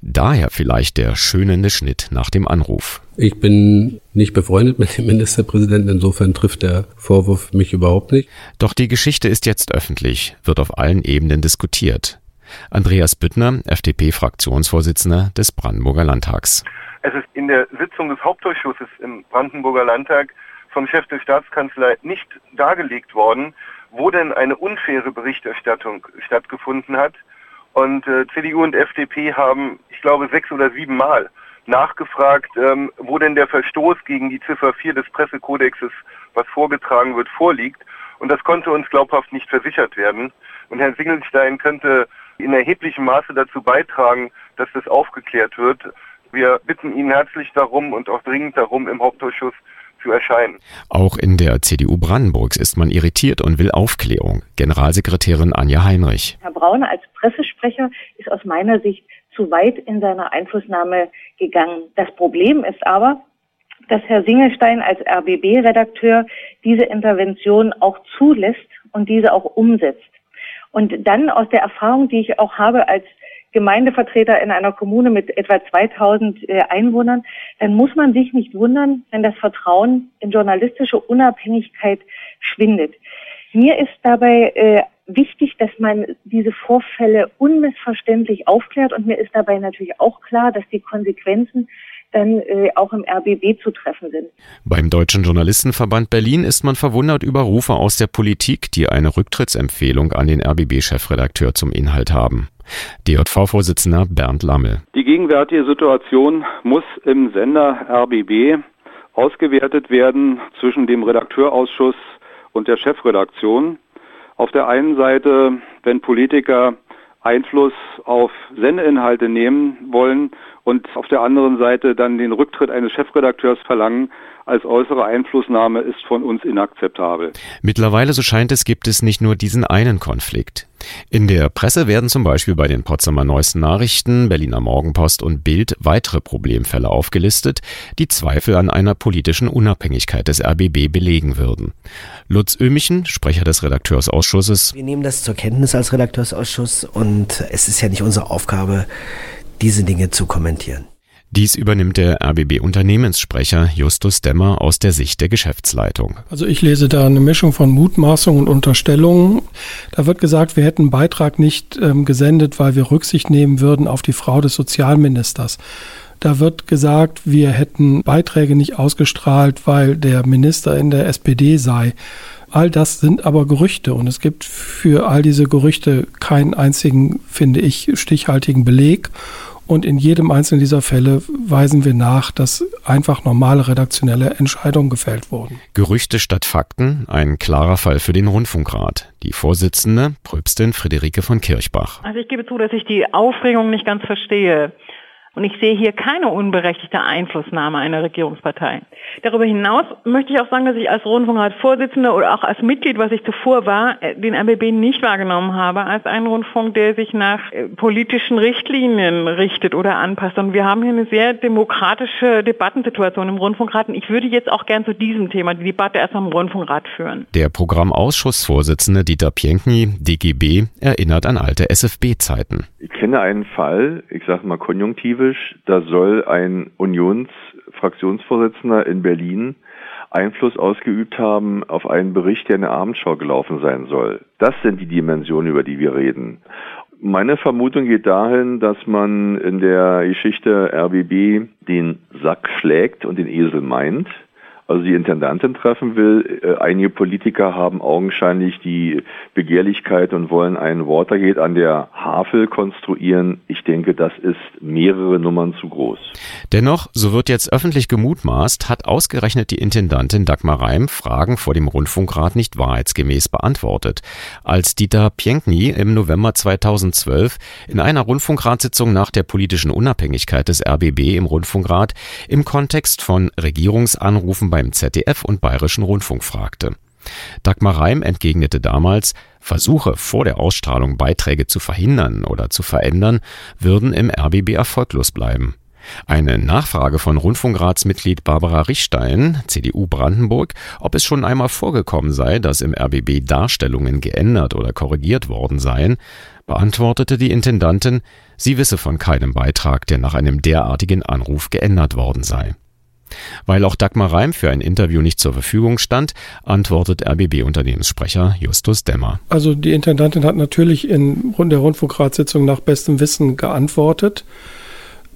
Daher vielleicht der schönende Schnitt nach dem Anruf. Ich bin nicht befreundet mit dem Ministerpräsidenten, insofern trifft der Vorwurf mich überhaupt nicht. Doch die Geschichte ist jetzt öffentlich, wird auf allen Ebenen diskutiert. Andreas Büttner, FDP-Fraktionsvorsitzender des Brandenburger Landtags. Es ist in der Sitzung des Hauptausschusses im Brandenburger Landtag vom Chef der Staatskanzlei nicht dargelegt worden, wo denn eine unfaire Berichterstattung stattgefunden hat. Und äh, CDU und FDP haben, ich glaube, sechs oder sieben Mal nachgefragt, ähm, wo denn der Verstoß gegen die Ziffer 4 des Pressekodexes, was vorgetragen wird, vorliegt. Und das konnte uns glaubhaft nicht versichert werden. Und Herr Singelstein könnte in erheblichem Maße dazu beitragen, dass das aufgeklärt wird. Wir bitten ihn herzlich darum und auch dringend darum, im Hauptausschuss zu erscheinen. Auch in der CDU Brandenburgs ist man irritiert und will Aufklärung. Generalsekretärin Anja Heinrich. Herr Braune als Pressesprecher ist aus meiner Sicht zu weit in seiner Einflussnahme gegangen. Das Problem ist aber, dass Herr Singelstein als RBB-Redakteur diese Intervention auch zulässt und diese auch umsetzt. Und dann aus der Erfahrung, die ich auch habe als Gemeindevertreter in einer Kommune mit etwa 2000 äh, Einwohnern, dann muss man sich nicht wundern, wenn das Vertrauen in journalistische Unabhängigkeit schwindet. Mir ist dabei äh, wichtig, dass man diese Vorfälle unmissverständlich aufklärt und mir ist dabei natürlich auch klar, dass die Konsequenzen dann äh, auch im RBB zu treffen sind. Beim Deutschen Journalistenverband Berlin ist man verwundert über Rufe aus der Politik, die eine Rücktrittsempfehlung an den RBB-Chefredakteur zum Inhalt haben. DJV-Vorsitzender Bernd Lammel. Die gegenwärtige Situation muss im Sender RBB ausgewertet werden zwischen dem Redakteurausschuss und der Chefredaktion. Auf der einen Seite, wenn Politiker Einfluss auf Sendeinhalte nehmen wollen und auf der anderen Seite dann den Rücktritt eines Chefredakteurs verlangen, als äußere Einflussnahme ist von uns inakzeptabel. Mittlerweile, so scheint es, gibt es nicht nur diesen einen Konflikt. In der Presse werden zum Beispiel bei den Potsdamer Neuesten Nachrichten, Berliner Morgenpost und Bild weitere Problemfälle aufgelistet, die Zweifel an einer politischen Unabhängigkeit des RBB belegen würden. Lutz Ömichen, Sprecher des Redakteursausschusses. Wir nehmen das zur Kenntnis als Redakteursausschuss und es ist ja nicht unsere Aufgabe, diese Dinge zu kommentieren. Dies übernimmt der RBB-Unternehmenssprecher Justus Demmer aus der Sicht der Geschäftsleitung. Also ich lese da eine Mischung von Mutmaßungen und Unterstellungen. Da wird gesagt, wir hätten einen Beitrag nicht ähm, gesendet, weil wir Rücksicht nehmen würden auf die Frau des Sozialministers. Da wird gesagt, wir hätten Beiträge nicht ausgestrahlt, weil der Minister in der SPD sei. All das sind aber Gerüchte und es gibt für all diese Gerüchte keinen einzigen, finde ich, stichhaltigen Beleg. Und in jedem einzelnen dieser Fälle weisen wir nach, dass einfach normale redaktionelle Entscheidungen gefällt wurden. Gerüchte statt Fakten, ein klarer Fall für den Rundfunkrat. Die Vorsitzende, Pröbstin Friederike von Kirchbach. Also ich gebe zu, dass ich die Aufregung nicht ganz verstehe. Und ich sehe hier keine unberechtigte Einflussnahme einer Regierungspartei. Darüber hinaus möchte ich auch sagen, dass ich als Rundfunkratsvorsitzende oder auch als Mitglied, was ich zuvor war, äh, den RBB nicht wahrgenommen habe als einen Rundfunk, der sich nach äh, politischen Richtlinien richtet oder anpasst. Und wir haben hier eine sehr demokratische Debattensituation im Rundfunkrat. Und ich würde jetzt auch gern zu diesem Thema die Debatte erstmal im Rundfunkrat führen. Der Programmausschussvorsitzende Dieter Pienkny, DGB, erinnert an alte SFB-Zeiten. Ich kenne einen Fall, ich sage mal konjunktive, spezifisch, da soll ein Unionsfraktionsvorsitzender in Berlin Einfluss ausgeübt haben auf einen Bericht, der in der Abendschau gelaufen sein soll. Das sind die Dimensionen, über die wir reden. Meine Vermutung geht dahin, dass man in der Geschichte RBB den Sack schlägt und den Esel meint also die Intendantin treffen will. Äh, einige Politiker haben augenscheinlich die Begehrlichkeit und wollen einen Watergate an der Havel konstruieren. Ich denke, das ist mehrere Nummern zu groß. Dennoch, so wird jetzt öffentlich gemutmaßt, hat ausgerechnet die Intendantin Dagmar Reim Fragen vor dem Rundfunkrat nicht wahrheitsgemäß beantwortet. Als Dieter Pienkny im November 2012 in einer Rundfunkratssitzung nach der politischen Unabhängigkeit des RBB im Rundfunkrat im Kontext von Regierungsanrufen bei beim ZDF und Bayerischen Rundfunk fragte. Dagmar Reim entgegnete damals, Versuche vor der Ausstrahlung Beiträge zu verhindern oder zu verändern, würden im RBB erfolglos bleiben. Eine Nachfrage von Rundfunkratsmitglied Barbara Richstein, CDU Brandenburg, ob es schon einmal vorgekommen sei, dass im RBB Darstellungen geändert oder korrigiert worden seien, beantwortete die Intendantin, sie wisse von keinem Beitrag, der nach einem derartigen Anruf geändert worden sei. Weil auch Dagmar Reim für ein Interview nicht zur Verfügung stand, antwortet RBB-Unternehmenssprecher Justus Demmer. Also die Intendantin hat natürlich in der Rundfunkratssitzung nach bestem Wissen geantwortet.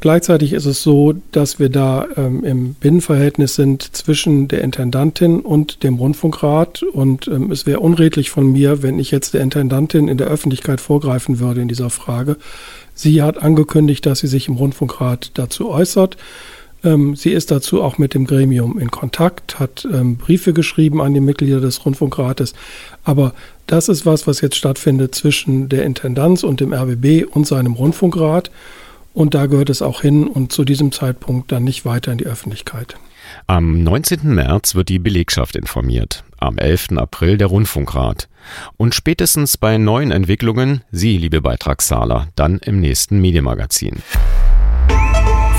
Gleichzeitig ist es so, dass wir da ähm, im Binnenverhältnis sind zwischen der Intendantin und dem Rundfunkrat. Und ähm, es wäre unredlich von mir, wenn ich jetzt der Intendantin in der Öffentlichkeit vorgreifen würde in dieser Frage. Sie hat angekündigt, dass sie sich im Rundfunkrat dazu äußert. Ähm, sie ist dazu auch mit dem Gremium in Kontakt, hat ähm, Briefe geschrieben an die Mitglieder des Rundfunkrates. Aber das ist was, was jetzt stattfindet zwischen der Intendanz und dem RBB und seinem Rundfunkrat. Und da gehört es auch hin und zu diesem Zeitpunkt dann nicht weiter in die Öffentlichkeit. Am 19. März wird die Belegschaft informiert, am 11. April der Rundfunkrat. Und spätestens bei neuen Entwicklungen Sie, liebe Beitragszahler, dann im nächsten Medienmagazin.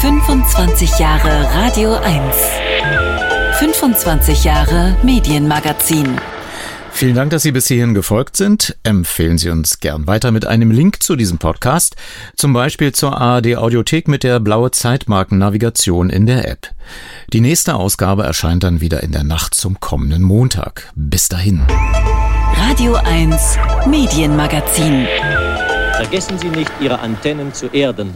25 Jahre Radio 1. 25 Jahre Medienmagazin. Vielen Dank, dass Sie bis hierhin gefolgt sind. Empfehlen Sie uns gern weiter mit einem Link zu diesem Podcast, zum Beispiel zur ARD Audiothek mit der blaue Zeitmarkennavigation in der App. Die nächste Ausgabe erscheint dann wieder in der Nacht zum kommenden Montag. Bis dahin. Radio 1 Medienmagazin. Vergessen Sie nicht, Ihre Antennen zu erden.